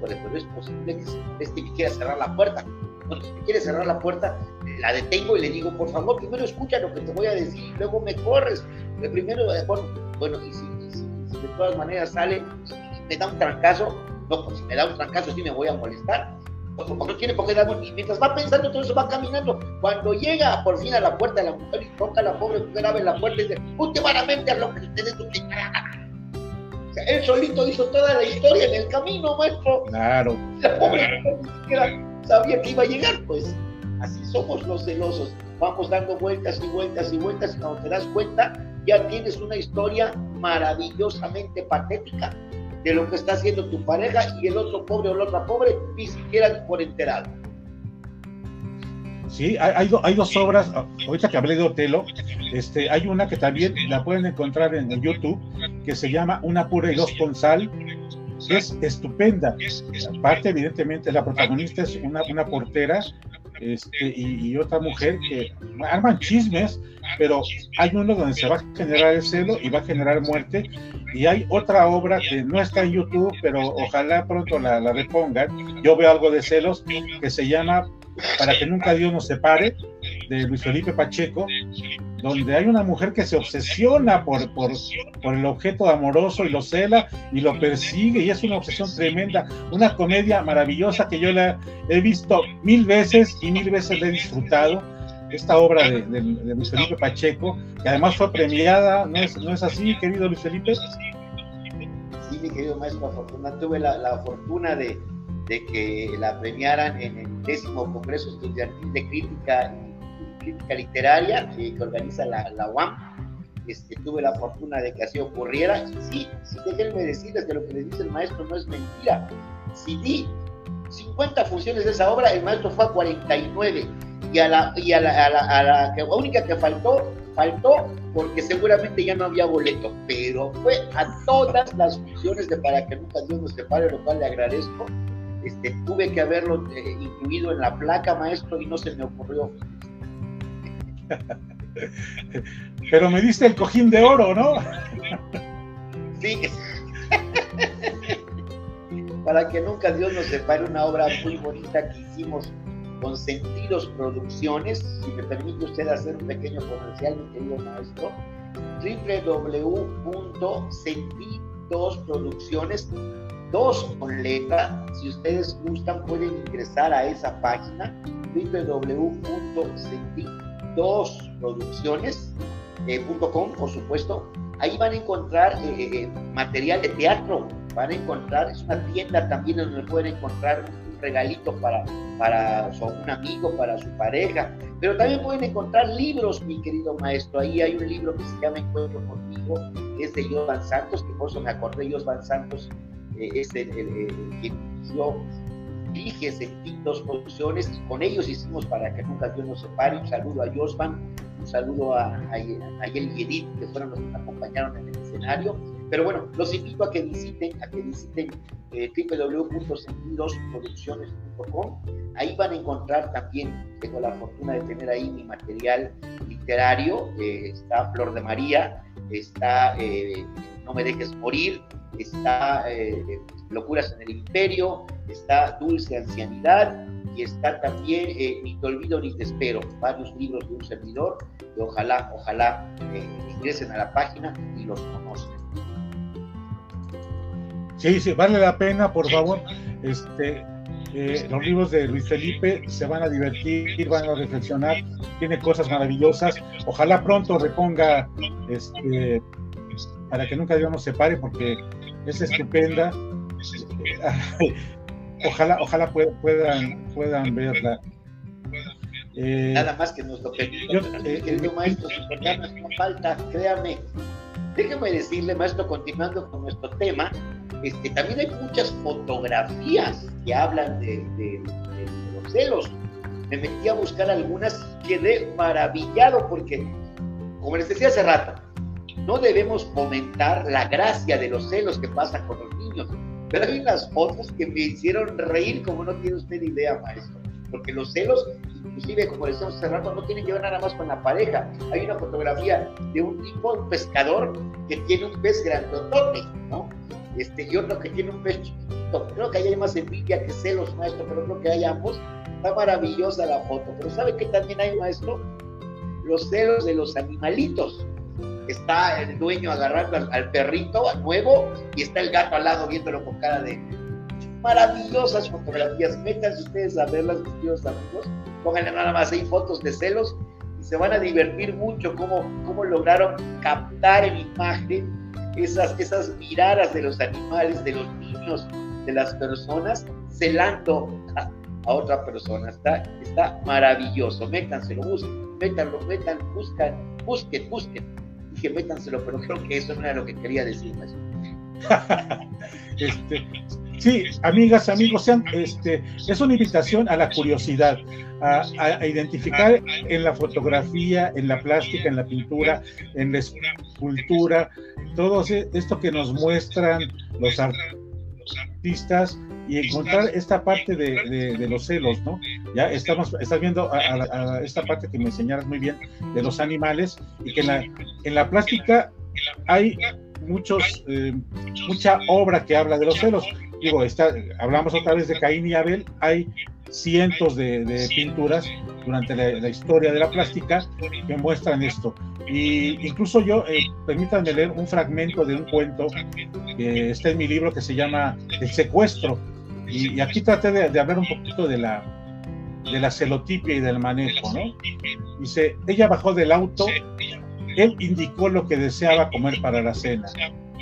pero es posible que este me quiera cerrar la puerta. Bueno, si me quiere cerrar la puerta, la detengo y le digo, por favor, primero escucha lo que te voy a decir luego me corres. Primero, eh, bueno, bueno y, si, de todas maneras sale me da un trancazo, no, pues si me da un trancazo sí me voy a molestar no tiene por qué dar, mientras va pensando todo eso va caminando. Cuando llega por fin a la puerta de la mujer y toca a la pobre mujer, abre la puerta y dice, últimamente a lo que ustedes o sea, él solito hizo toda la historia en el camino, maestro. Claro. La pobre mujer ni siquiera sabía que iba a llegar, pues. Así somos los celosos. Vamos dando vueltas y vueltas y vueltas y cuando te das cuenta ya tienes una historia maravillosamente patética de lo que está haciendo tu pareja y el otro pobre o la otra pobre ni siquiera por enterado. Sí, hay, hay, dos obras, ahorita que hablé de Otelo, este, hay una que también la pueden encontrar en, YouTube, que se llama Una pura y dos con sal, es estupenda. Aparte, evidentemente, la protagonista es una, una portera este, y, otra mujer que arman chismes, pero hay uno donde se va a generar el celo y va a generar muerte, y hay otra obra que no está en YouTube, pero ojalá pronto la, la repongan. Yo veo algo de celos que se llama Para que nunca Dios nos separe, de Luis Felipe Pacheco, donde hay una mujer que se obsesiona por, por, por, el objeto amoroso y lo cela y lo persigue y es una obsesión tremenda, una comedia maravillosa que yo la he visto mil veces y mil veces la he disfrutado. Esta obra de, de, Luis Felipe Pacheco, que además fue premiada, ¿no es, no es así, querido Luis Felipe? Sí, mi querido maestro, afortunadamente tuve la, la fortuna de, de que la premiaran en el décimo Congreso Estudiantil de Crítica crítica literaria que organiza la, la UAM. Este, tuve la fortuna de que así ocurriera. Y sí, sí, déjenme decirles que lo que les dice el maestro no es mentira. Si di 50 funciones de esa obra, el maestro fue a 49. Y a la, y a la, a la, a la, que, única que faltó, faltó porque seguramente ya no había boleto. Pero fue a todas las funciones de Para que nunca Dios nos separe, lo cual le agradezco. Este, tuve que haberlo eh, incluido en la placa, maestro, y no se me ocurrió. Pero me diste el cojín de oro, ¿no? Sí. Para que nunca Dios nos separe una obra muy bonita que hicimos con Sentidos Producciones. Si me permite usted hacer un pequeño comercial, mi querido maestro, www.sentidosproducciones, dos con letra. Si ustedes gustan, pueden ingresar a esa página www.sentidosproducciones dos eh, por supuesto. Ahí van a encontrar eh, eh, material de teatro, van a encontrar, es una tienda también donde pueden encontrar un regalito para, para su, un amigo, para su pareja, pero también pueden encontrar libros, mi querido maestro. Ahí hay un libro que se llama Encuentro conmigo, que es de Van Santos, que por eso me acordé, Van Santos es el, el, quien dirige Sentidos Producciones y con ellos hicimos para que nunca Dios nos separe. Un saludo a Josvan Un saludo a, a, y Edith, que fueron los que me acompañaron en el escenario. Pero bueno, los invito a que visiten, a que visiten eh, www.sentidosproducciones.com. Ahí van a encontrar también, tengo la fortuna de tener ahí mi material literario, eh, está Flor de María, está eh, No me dejes morir, está eh, Locuras en el Imperio, está Dulce Ancianidad y está también Ni te olvido ni te espero, varios libros de un servidor que ojalá, ojalá ingresen a la página y los conozcan. Sí, sí, vale la pena, por favor. Este, eh, los libros de Luis Felipe se van a divertir, van a reflexionar, tiene cosas maravillosas. Ojalá pronto reponga, este, para que nunca Dios nos separe, porque es estupenda. ojalá, ojalá puedan, puedan verla. Eh, Nada más que nos lo permita, eh, querido maestro, no falta, créame. Déjeme decirle, maestro, continuando con nuestro tema, este, también hay muchas fotografías que hablan de, los celos. Me metí a buscar algunas y quedé maravillado porque, como les decía hace rato, no debemos comentar la gracia de los celos que pasa con los niños. Pero hay unas fotos que me hicieron reír como no tiene usted idea, maestro. Porque los celos, inclusive como decíamos hace rato, no tienen que ver nada más con la pareja. Hay una fotografía de un tipo, un pescador, que tiene un pez grandotote, ¿no? Este, y otro que tiene un pez chiquito. Creo que hay más envidia que celos, maestro, pero creo que hay ambos. Está maravillosa la foto. Pero ¿sabe que también hay, maestro? Los celos de los animalitos. Está el dueño agarrando al, perrito nuevo y está el gato al lado viéndolo con cara de maravillosas fotografías. Métanse ustedes a verlas, mis queridos amigos. Pónganle nada más ahí fotos de celos y se van a divertir mucho cómo, cómo lograron captar en imagen esas, esas miradas de los animales, de los niños, de las personas, celando a, otra persona. Está, está maravilloso. Métanselo, busquen, métanlo, metan, buscan, busquen, busquen. Dije, métanselo, pero creo que eso no era lo que quería decir. este, sí, amigas, amigos, sean, este, es una invitación a la curiosidad, a, identificar en la fotografía, en la plástica, en la pintura, en la escultura, todo esto que nos muestran los artistas y encontrar esta parte de, los celos, ¿no? Ya estamos, estás viendo a, esta parte que me enseñaras muy bien de los animales y que en la, en la plástica hay muchos, eh, mucha obra que habla de los celos. Digo, está, hablamos otra vez de Caín y Abel, hay cientos de, pinturas durante la, historia de la plástica que muestran esto. Y incluso yo, eh, permítanme leer un fragmento de un cuento que está en mi libro que se llama El secuestro. Y, aquí traté de, hablar un poquito de la, de la celotipia y del manejo, ¿no? Dice, ella bajó del auto, él indicó lo que deseaba comer para la cena.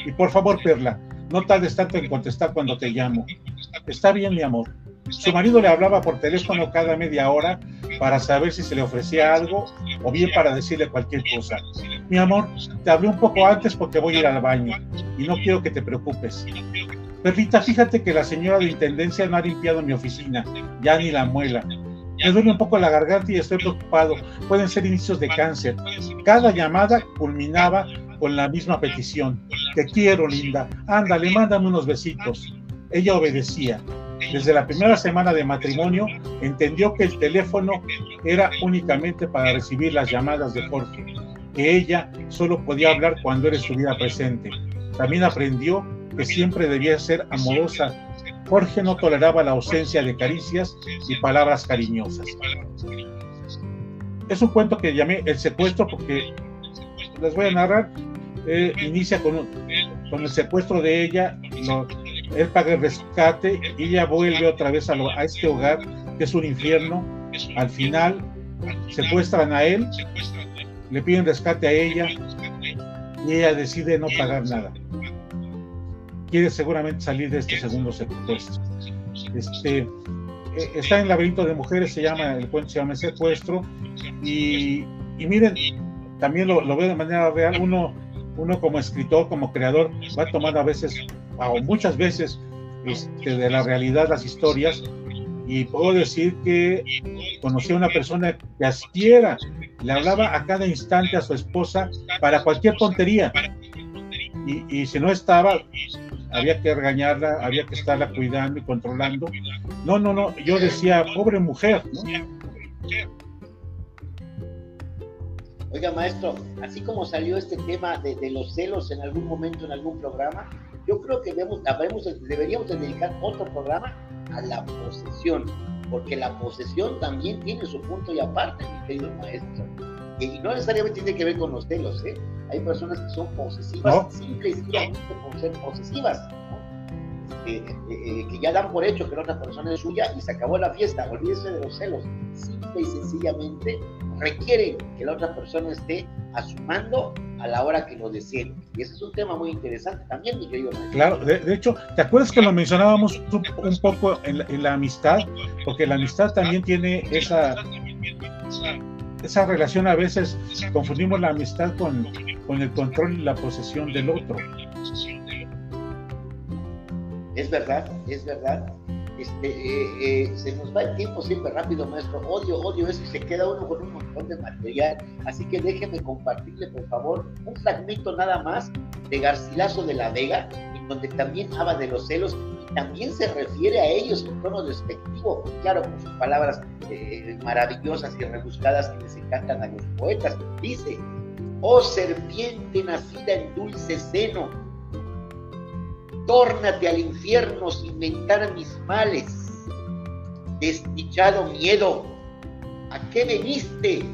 Y por favor, Perla, no tardes tanto en contestar cuando te llamo. Está bien, mi amor. Su marido le hablaba por teléfono cada media hora para saber si se le ofrecía algo o bien para decirle cualquier cosa. Mi amor, te hablé un poco antes porque voy a ir al baño y no quiero que te preocupes. Perrita, fíjate que la señora de intendencia no ha limpiado mi oficina, ya ni la muela. Me duele un poco la garganta y estoy preocupado. Pueden ser inicios de cáncer. Cada llamada culminaba con la misma petición. Te quiero, linda. Ándale, mándame unos besitos. Ella obedecía. Desde la primera semana de matrimonio entendió que el teléfono era únicamente para recibir las llamadas de Jorge, que ella solo podía hablar cuando él estuviera presente. También aprendió que siempre debía ser amorosa. Jorge no toleraba la ausencia de caricias y palabras cariñosas. Es un cuento que llamé El secuestro porque les voy a narrar. Eh, inicia con, con el secuestro de ella, él paga el rescate y ella vuelve otra vez a, este hogar que es un infierno. Al final secuestran a él, le piden rescate a ella y ella decide no pagar nada. Quiere seguramente salir de este segundo secuestro. Este, e, está en laberinto de mujeres, se llama, el cuento se llama Secuestro. Y, miren, también lo, lo veo de manera real. Uno, uno como escritor, como creador, va tomando a veces o muchas veces este, de la realidad las historias y puedo decir que conocí a una persona que asistiera le hablaba a cada instante a su esposa para cualquier tontería. Y, y si no estaba, había que regañarla, había que estarla cuidando y controlando. No, no, no, yo decía, pobre mujer, ¿no? Oiga, maestro, así como salió este tema de, los celos en algún momento en algún programa, yo creo que debemos, deberíamos dedicar otro programa a la posesión, porque la posesión también tiene su punto y aparte, mi querido maestro. Y no necesariamente tiene que ver con los celos, ¿eh? Hay personas que son posesivas, ¿No? simple y sencillamente por ser posesivas, este, eh, eh, que ya dan por hecho que la otra persona es suya y se acabó la fiesta. Olvídese de los celos. Simple y sencillamente requieren que la otra persona esté a su mando a la hora que lo deseen. Y ese es un tema muy interesante también, mi querido. Claro, de, de, hecho, ¿te acuerdas que lo mencionábamos un, un poco en la, en la, amistad? Porque la amistad también tiene esa, esa relación, a veces confundimos la amistad con, con el control y la posesión del otro. Es verdad, es verdad. Este, eh, eh, se nos va el tiempo siempre rápido, maestro. Odio, odio eso se queda uno con un montón de material. Así que déjeme compartirle, por favor, un fragmento nada más de Garcilaso de la Vega, donde también habla de los celos y también se refiere a ellos en tono despectivo, claro, con sus palabras eh, maravillosas y rebuscadas que les encantan a los poetas. Dice, oh serpiente nacida en dulce seno, tórnate al infierno sin mentar mis males. Desdichado miedo, ¿a qué veniste?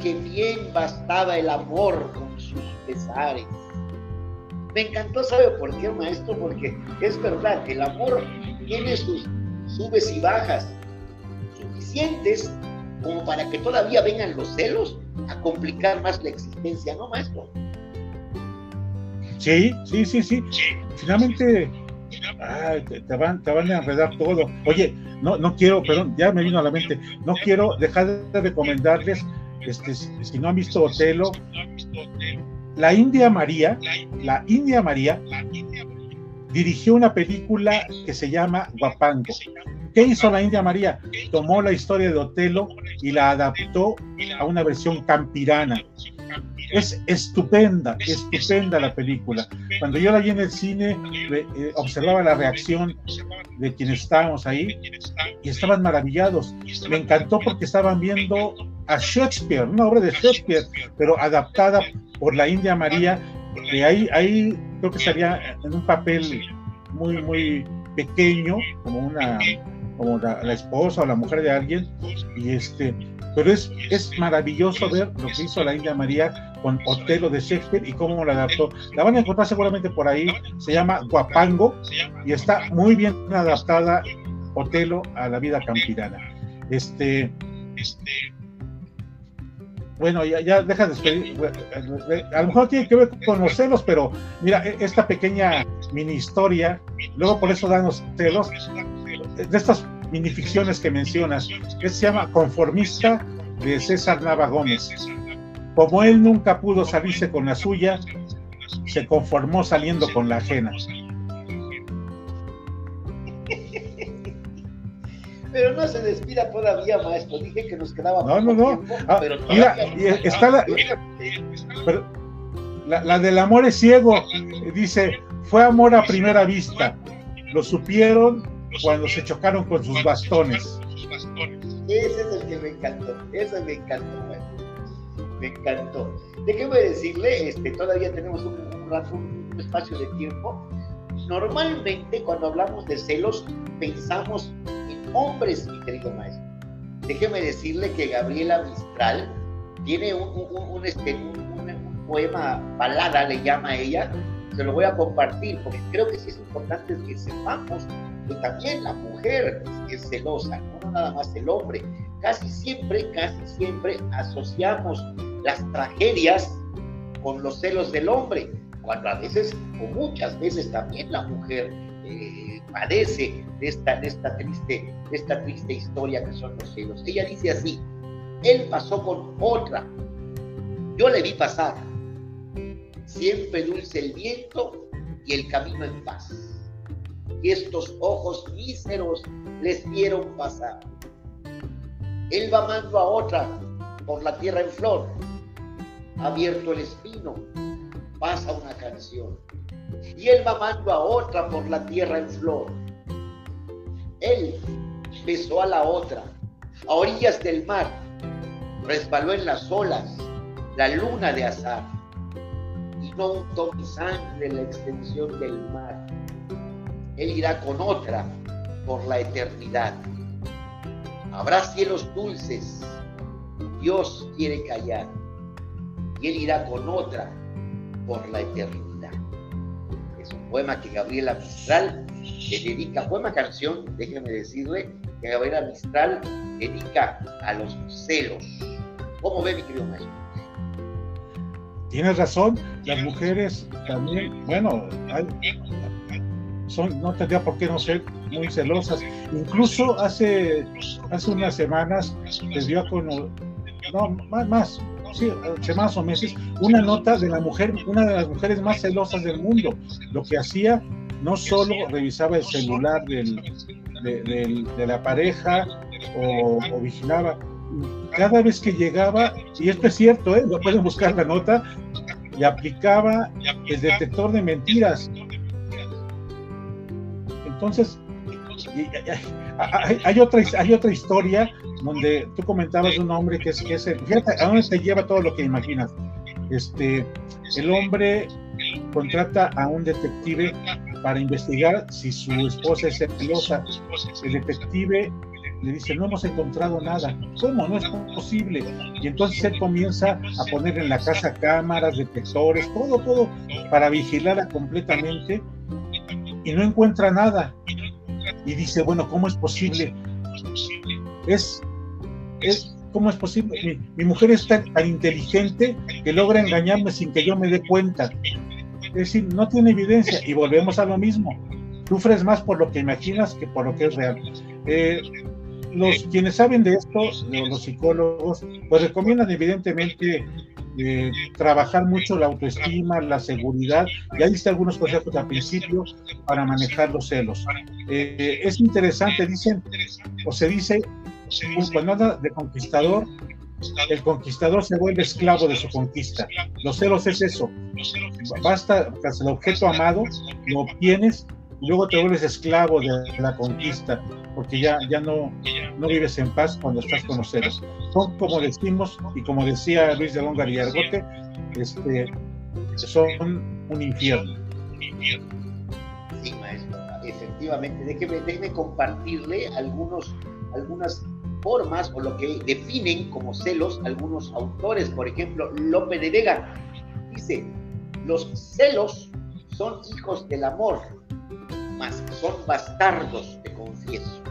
Que bien bastaba el amor con sus pesares. Me encantó, ¿sabe por qué, maestro? Porque es verdad, el amor tiene sus subes y bajas suficientes como para que todavía vengan los celos a complicar más la existencia, ¿no, maestro? Sí, sí, sí, sí. Finalmente te, van, te van a enredar todo. Oye, no, no quiero, perdón, ya me vino a la mente, no quiero dejar de recomendarles, este, si no han visto Otelo, la India María, la India María, dirigió una película que se llama Guapango. ¿Qué hizo la India María? Tomó la historia de Otelo y la adaptó a una versión campirana. Es estupenda, estupenda la película. Cuando yo la vi en el cine, eh, observaba la reacción de quienes estábamos ahí y estaban maravillados. Me encantó porque estaban viendo a Shakespeare, una obra de Shakespeare, pero adaptada por la India María. Y ahí, ahí creo que estaría en un papel muy, muy pequeño, como una como la, la, esposa o la mujer de alguien, y este, pero es, es maravilloso ver lo que hizo la India María con Otelo de Shakespeare y cómo la adaptó. La van a encontrar seguramente por ahí, se llama Guapango y está muy bien adaptada Otelo a la vida campirana. Este, este bueno, ya, ya deja de despedir. A lo mejor tiene que ver con los celos, pero mira, e, esta pequeña mini historia, luego por eso dan los celos, de estas minificciones que mencionas, que se llama Conformista de César Nava Gómez. Como él nunca pudo salirse con la suya, se conformó saliendo con la ajena. Pero no se despida todavía, maestro. Dije que nos quedaba. No, no, no. Tiempo, ah, pero mira, está la, la, la, del amor es ciego. Dice: fue amor a primera vista. Lo supieron cuando se chocaron con sus bastones. Ese es el que me encantó. Ese me encantó, maestro. Me encantó. Déjeme decirle, este, todavía tenemos un, un rato, un espacio de tiempo. Normalmente, cuando hablamos de celos, pensamos hombres, mi querido maestro. Déjeme decirle que Gabriela Mistral tiene este, un, poema, balada le llama ella, se lo voy a compartir porque creo que sí es importante que sepamos que también la mujer es, es celosa, no nada más el hombre. Casi siempre, casi siempre asociamos las tragedias con los celos del hombre, cuando a veces o muchas veces también la mujer eh, padece de esta, esta, triste, esta triste historia que son los celos. Ella dice así, él pasó con otra, yo le vi pasar, siempre dulce el viento y el camino en paz. Y estos ojos míseros les vieron pasar. Él va amando a otra, por la tierra en flor, abierto el espino, pasa una canción. Y él mamando a otra por la tierra en flor. Él besó a la otra, a orillas del mar, resbaló en las olas, la luna de azar, y no untó mi sangre en la extensión del mar. Él irá con otra por la eternidad. Habrá cielos dulces, Dios quiere callar, y Él irá con otra por la eternidad. Es un poema que Gabriela Mistral le dedica, poema canción, déjeme decirle, que Gabriela Mistral dedica a los celos. ¿Cómo ve mi querido maestro? Tienes razón, las mujeres también, bueno, son, no tendría por qué no ser muy celosas. Incluso hace, hace unas semanas les dio a conocer, no, más, más, sí, semanas o meses, una nota de la mujer, una de las mujeres más celosas del mundo. Lo que hacía, no solo revisaba el celular del, de, la pareja o, vigilaba, cada vez que llegaba, y esto es cierto, ¿eh? lo pueden buscar la nota, le aplicaba el detector de mentiras. Entonces, hay, otra, hay otra historia donde tú comentabas un hombre que es, que es fíjate a dónde te lleva todo lo que imaginas. Este, el hombre contrata a un detective para investigar si su esposa es celosa. El detective le dice, no hemos encontrado nada. ¿Cómo? No es posible. Y entonces él comienza a poner en la casa cámaras, detectores, todo, todo, para vigilarla completamente y no encuentra nada. Y dice, bueno, ¿cómo es posible? Es, es ¿cómo es posible? Mi, mujer es tan, inteligente que logra engañarme sin que yo me dé cuenta. Es decir, no tiene evidencia y volvemos a lo mismo. Sufres más por lo que imaginas que por lo que es real. Eh, los quienes saben de esto, los psicólogos, pues recomiendan evidentemente eh, trabajar mucho la autoestima, la seguridad, y ahí están algunos consejos al principio para manejar los celos. Eh, es interesante, dicen, o se dice, cuando anda de conquistador, el conquistador se vuelve esclavo de su conquista. Los celos es eso. Basta, tras el objeto amado, lo obtienes y luego te vuelves esclavo de la conquista, porque ya, ya no, no vives en paz cuando estás con los celos. Son, como decimos, y como decía Luis de Longa y Argote, este, son un infierno. Sí, maestro, efectivamente. Déjeme, déjeme compartirle algunos, algunas formas o lo que definen como celos algunos autores. Por ejemplo, Lope de Vega dice, los celos son hijos del amor, mas son bastardos, te confieso.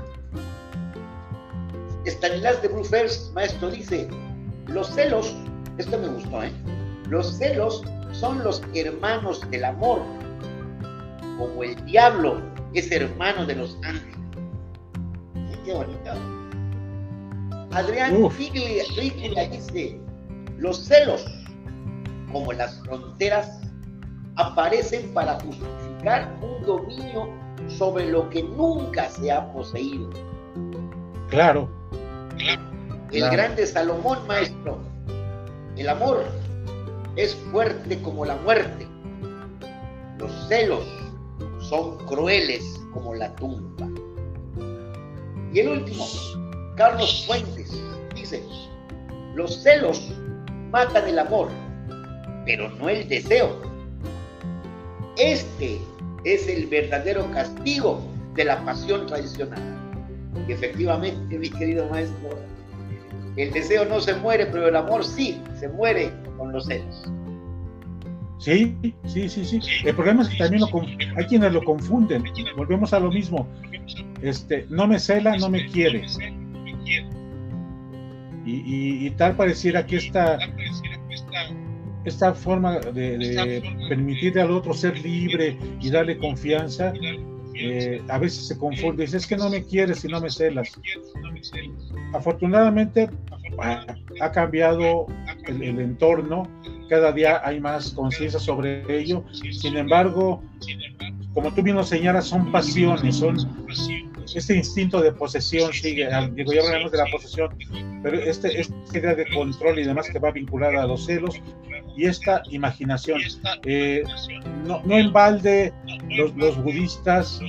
Stanislas de Bruffers, maestro, dice, los celos, esto me gustó, ¿eh? Los celos son los hermanos del amor, como el diablo es hermano de los ángeles. Qué bonito. Adrián Figlia dice, los celos, como las fronteras, aparecen para justificar un dominio sobre lo que nunca se ha poseído. Claro. El grande Salomón, maestro, el amor es fuerte como la muerte. Los celos son crueles como la tumba. Y el último, Carlos Fuentes dice, los celos matan el amor, pero no el deseo. Este es el verdadero castigo de la pasión tradicional. Y efectivamente, mi querido maestro, el deseo no se muere, pero el amor sí se muere con los celos. Sí, sí, sí, sí. El problema es que también lo, hay quienes lo confunden. Volvemos a lo mismo. Este, no me cela, no me quiere. Y, tal pareciera que esta, esta forma de, permitir al otro ser libre y darle confianza, eh, a veces se confunde. Dice, es que no me quieres y no me celas. Afortunadamente ha, cambiado el, el, entorno, cada día hay más conciencia sobre ello. Sin embargo, como tú bien lo señalas, son pasiones, son este instinto de posesión sigue, digo, ya hablamos de la posesión, pero este, este idea de control y demás que va vinculada a los celos y esta imaginación. Eh, no, no, en balde los, los budistas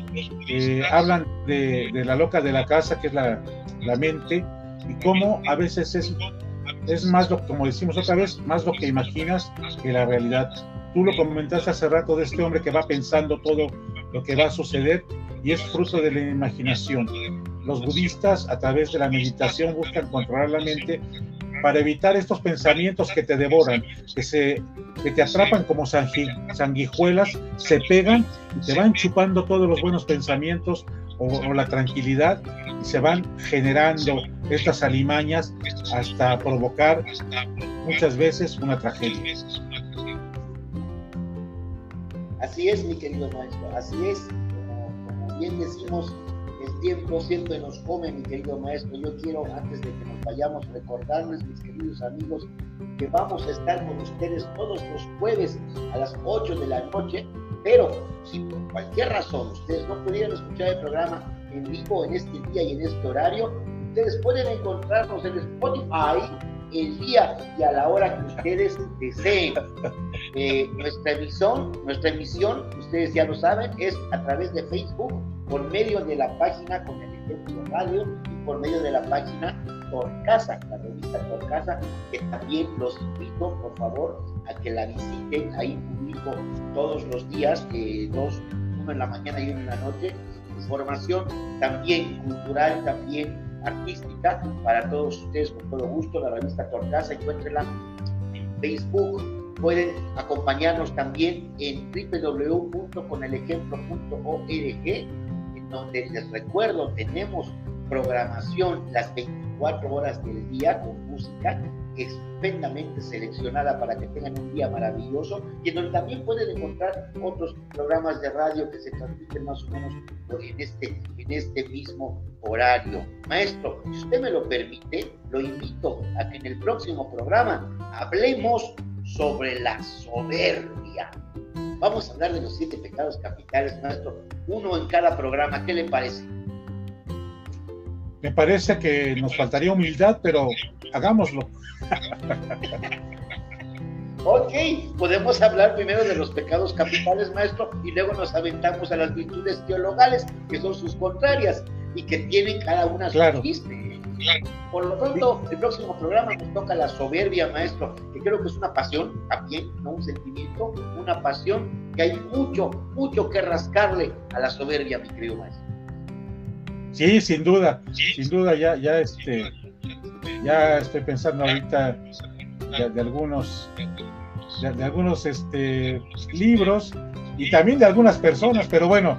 eh, hablan de, de, la loca de la casa, que es la, la mente, y cómo a veces es, es más, lo, como decimos otra vez, más lo que imaginas que la realidad. Tú lo comentaste hace rato de este hombre que va pensando todo lo que va a suceder y es fruto de la imaginación. Los budistas a través de la meditación buscan controlar la mente para evitar estos pensamientos que te devoran, que, se, que te atrapan como sanguijuelas, se pegan y te van chupando todos los buenos pensamientos o, o la tranquilidad y se van generando estas alimañas hasta provocar muchas veces una tragedia. Así es, mi querido maestro, así es. Bien decimos, el tiempo siempre nos come, mi querido maestro. Yo quiero, antes de que nos vayamos, recordarles, mis queridos amigos, que vamos a estar con ustedes todos los jueves a las 8 de la noche, pero si por cualquier razón ustedes no pudieran escuchar el programa en vivo en este día y en este horario, ustedes pueden encontrarnos en Spotify el día y a la hora que ustedes deseen. Eh, nuestra emisión, nuestra emisión, ustedes ya lo saben, es a través de Facebook, por medio de la página con el ejemplo radio y por medio de la página por casa, la revista por casa, que también los invito, por favor, a que la visiten. Ahí publico todos los días, eh, dos, uno en la mañana y uno en la noche, información también cultural, también artística para todos ustedes con todo gusto. La revista Torcasa, encuéntrenla en Facebook. Pueden acompañarnos también en www.conelejemplo.org, donde les recuerdo, tenemos programación las 24 horas del día con música estupendamente seleccionada para que tengan un día maravilloso y en donde también pueden encontrar otros programas de radio que se transmiten más o menos en este, en este mismo horario. Maestro, si usted me lo permite, lo invito a que en el próximo programa hablemos sobre la soberbia. Vamos a hablar de los siete pecados capitales, maestro, uno en cada programa. ¿Qué le parece? Me parece que nos faltaría humildad, pero hagámoslo. Ok, podemos hablar primero de los pecados capitales, maestro, y luego nos aventamos a las virtudes teologales, que son sus contrarias y que tienen cada una su Por lo tanto, el próximo programa nos toca la soberbia, maestro, que creo que es una pasión también, no un sentimiento, una pasión que hay mucho, mucho que rascarle a la soberbia, mi querido maestro. Sí, sin duda, sin duda, ya, ya este, ya estoy pensando ahorita de, de algunos, de, de, algunos este, libros y también de algunas personas, pero bueno,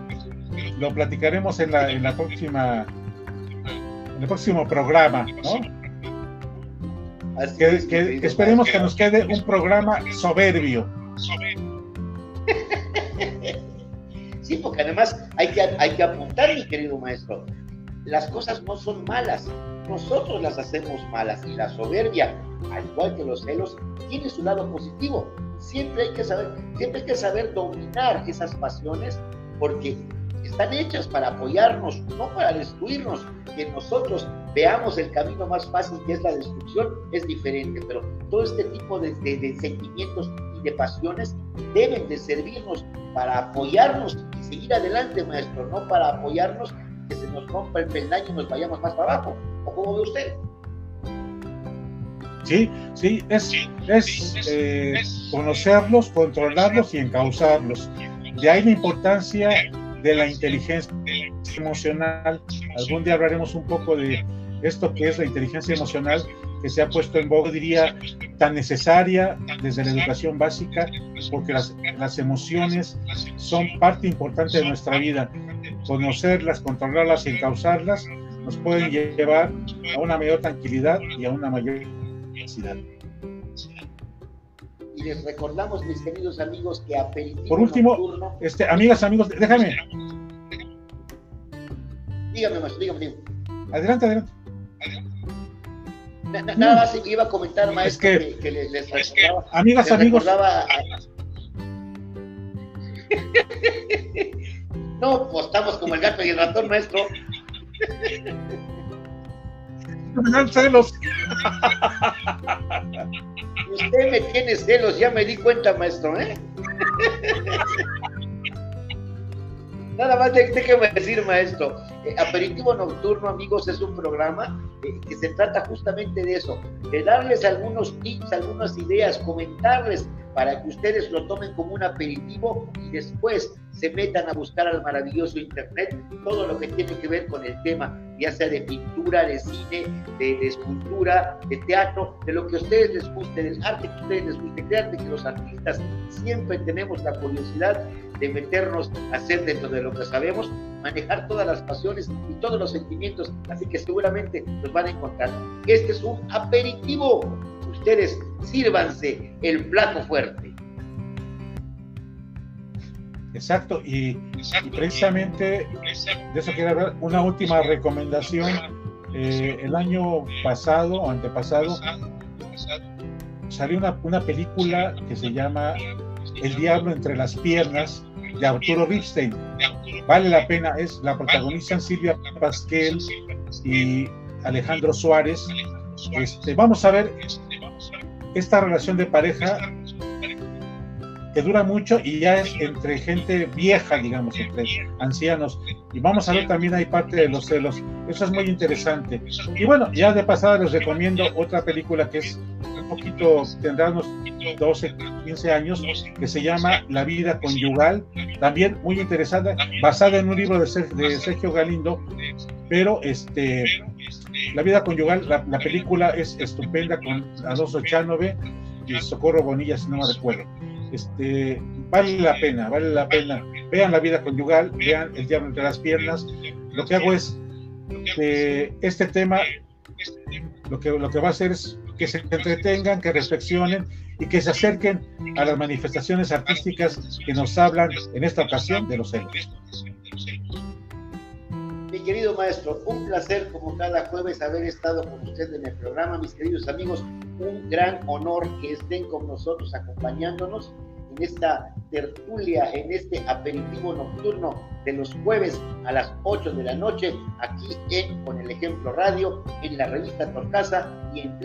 lo platicaremos en la, en la próxima, el próximo programa, ¿no? Que, que, esperemos que nos quede un programa soberbio. Sí, porque además hay que, hay que apuntar, mi querido maestro, las cosas no son malas, nosotros las hacemos malas y la soberbia, al igual que los celos, tiene su lado positivo. Siempre hay que saber, siempre hay que saber dominar esas pasiones porque están hechas para apoyarnos, no para destruirnos. Que nosotros veamos el camino más fácil que es la destrucción es diferente, pero todo este tipo de, sentimientos y de pasiones deben de servirnos para apoyarnos y seguir adelante, maestro, no para apoyarnos que se nos rompa el peldaño y nos vayamos más para abajo. ¿O cómo ve usted? Sí, sí, es, es eh, conocerlos, controlarlos y encauzarlos. De ahí la importancia de la inteligencia emocional. Algún día hablaremos un poco de esto que es la inteligencia emocional que se ha puesto en boga, diría, tan necesaria desde la educación básica, porque las, las emociones son parte importante de nuestra vida. Conocerlas, controlarlas y encauzarlas nos pueden llevar a una mayor tranquilidad y a una mayor felicidad. Y les recordamos, mis queridos amigos, que aperitivo Por último, nocturno... este, amigas, amigos, déjame. Dígame, maestro, dígame, dígame. Adelante, adelante. Nada no, más iba a comentar, maestro, es que, que, que les, les, recordaba. Amigas, les amigos. Recordaba a... no, pues estamos como el gato y el ratón, maestro. me dan celos. Usted me tiene celos, ya me di cuenta, maestro, ¿eh? Nada más déjeme decir, maestro, eh, Aperitivo Nocturno, amigos, es un programa eh, que se trata justamente de eso, de darles algunos tips, algunas ideas, comentarles para que ustedes lo tomen como un aperitivo y después se metan a buscar al maravilloso Internet todo lo que tiene que ver con el tema, ya sea de pintura, de cine, de, escultura, de teatro, de lo que a ustedes les guste, del arte que a ustedes les guste. Créanme que los artistas siempre tenemos la curiosidad de meternos a hacer dentro de lo que sabemos, manejar todas las pasiones y todos los sentimientos, así que seguramente los van a encontrar. Este es un aperitivo. Ustedes sírvanse el plato fuerte. Exacto, y, precisamente de eso quiero hablar. Una última recomendación. Eh, el año pasado o antepasado salió una, una película que se llama El Diablo entre las piernas de Arturo Ripstein. Vale la pena, es la protagonizan Silvia Pasquel y Alejandro Suárez. Este, vamos a ver esta relación de pareja que dura mucho y ya es entre gente vieja, digamos, entre ancianos. Y vamos a ver también hay parte de los celos. Eso es muy interesante. Y bueno, ya de pasada les recomiendo otra película que es un poquito, tendrá unos 12, 15 años, que se llama La vida conyugal. También muy interesante, basada en un libro de, Sergio Galindo, pero este... La vida conyugal, la, película es estupenda con Alonso Chanove y Socorro Bonilla, si no me recuerdo este, vale la pena, vale la pena. Vean la vida conyugal, vean el diablo entre las piernas. Lo que hago es que este tema, lo que, lo que va a hacer es que se entretengan, que reflexionen y que se acerquen a las manifestaciones artísticas que nos hablan en esta ocasión de los celos. Mi querido maestro, un placer como cada jueves haber estado con usted en el programa, mis queridos amigos un gran honor que estén con nosotros acompañándonos en esta tertulia, en este aperitivo nocturno de los jueves a las 8 de la noche, aquí en Con el Ejemplo Radio, en la revista Torcasa y en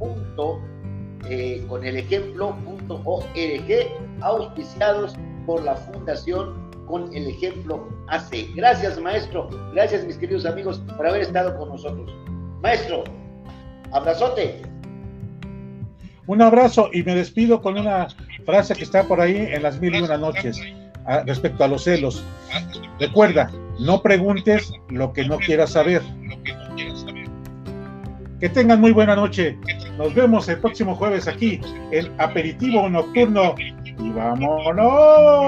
www.conelejemplo.org, auspiciados por la Fundación Con el Ejemplo AC. Gracias, maestro. Gracias, mis queridos amigos, por haber estado con nosotros. Maestro, Abrazote. Un abrazo y me despido con una frase que está por ahí en las mil y una noches respecto a los celos. Recuerda, no preguntes lo que no quieras saber. Que tengan muy buena noche. Nos vemos el próximo jueves aquí en Aperitivo Nocturno. Y vámonos.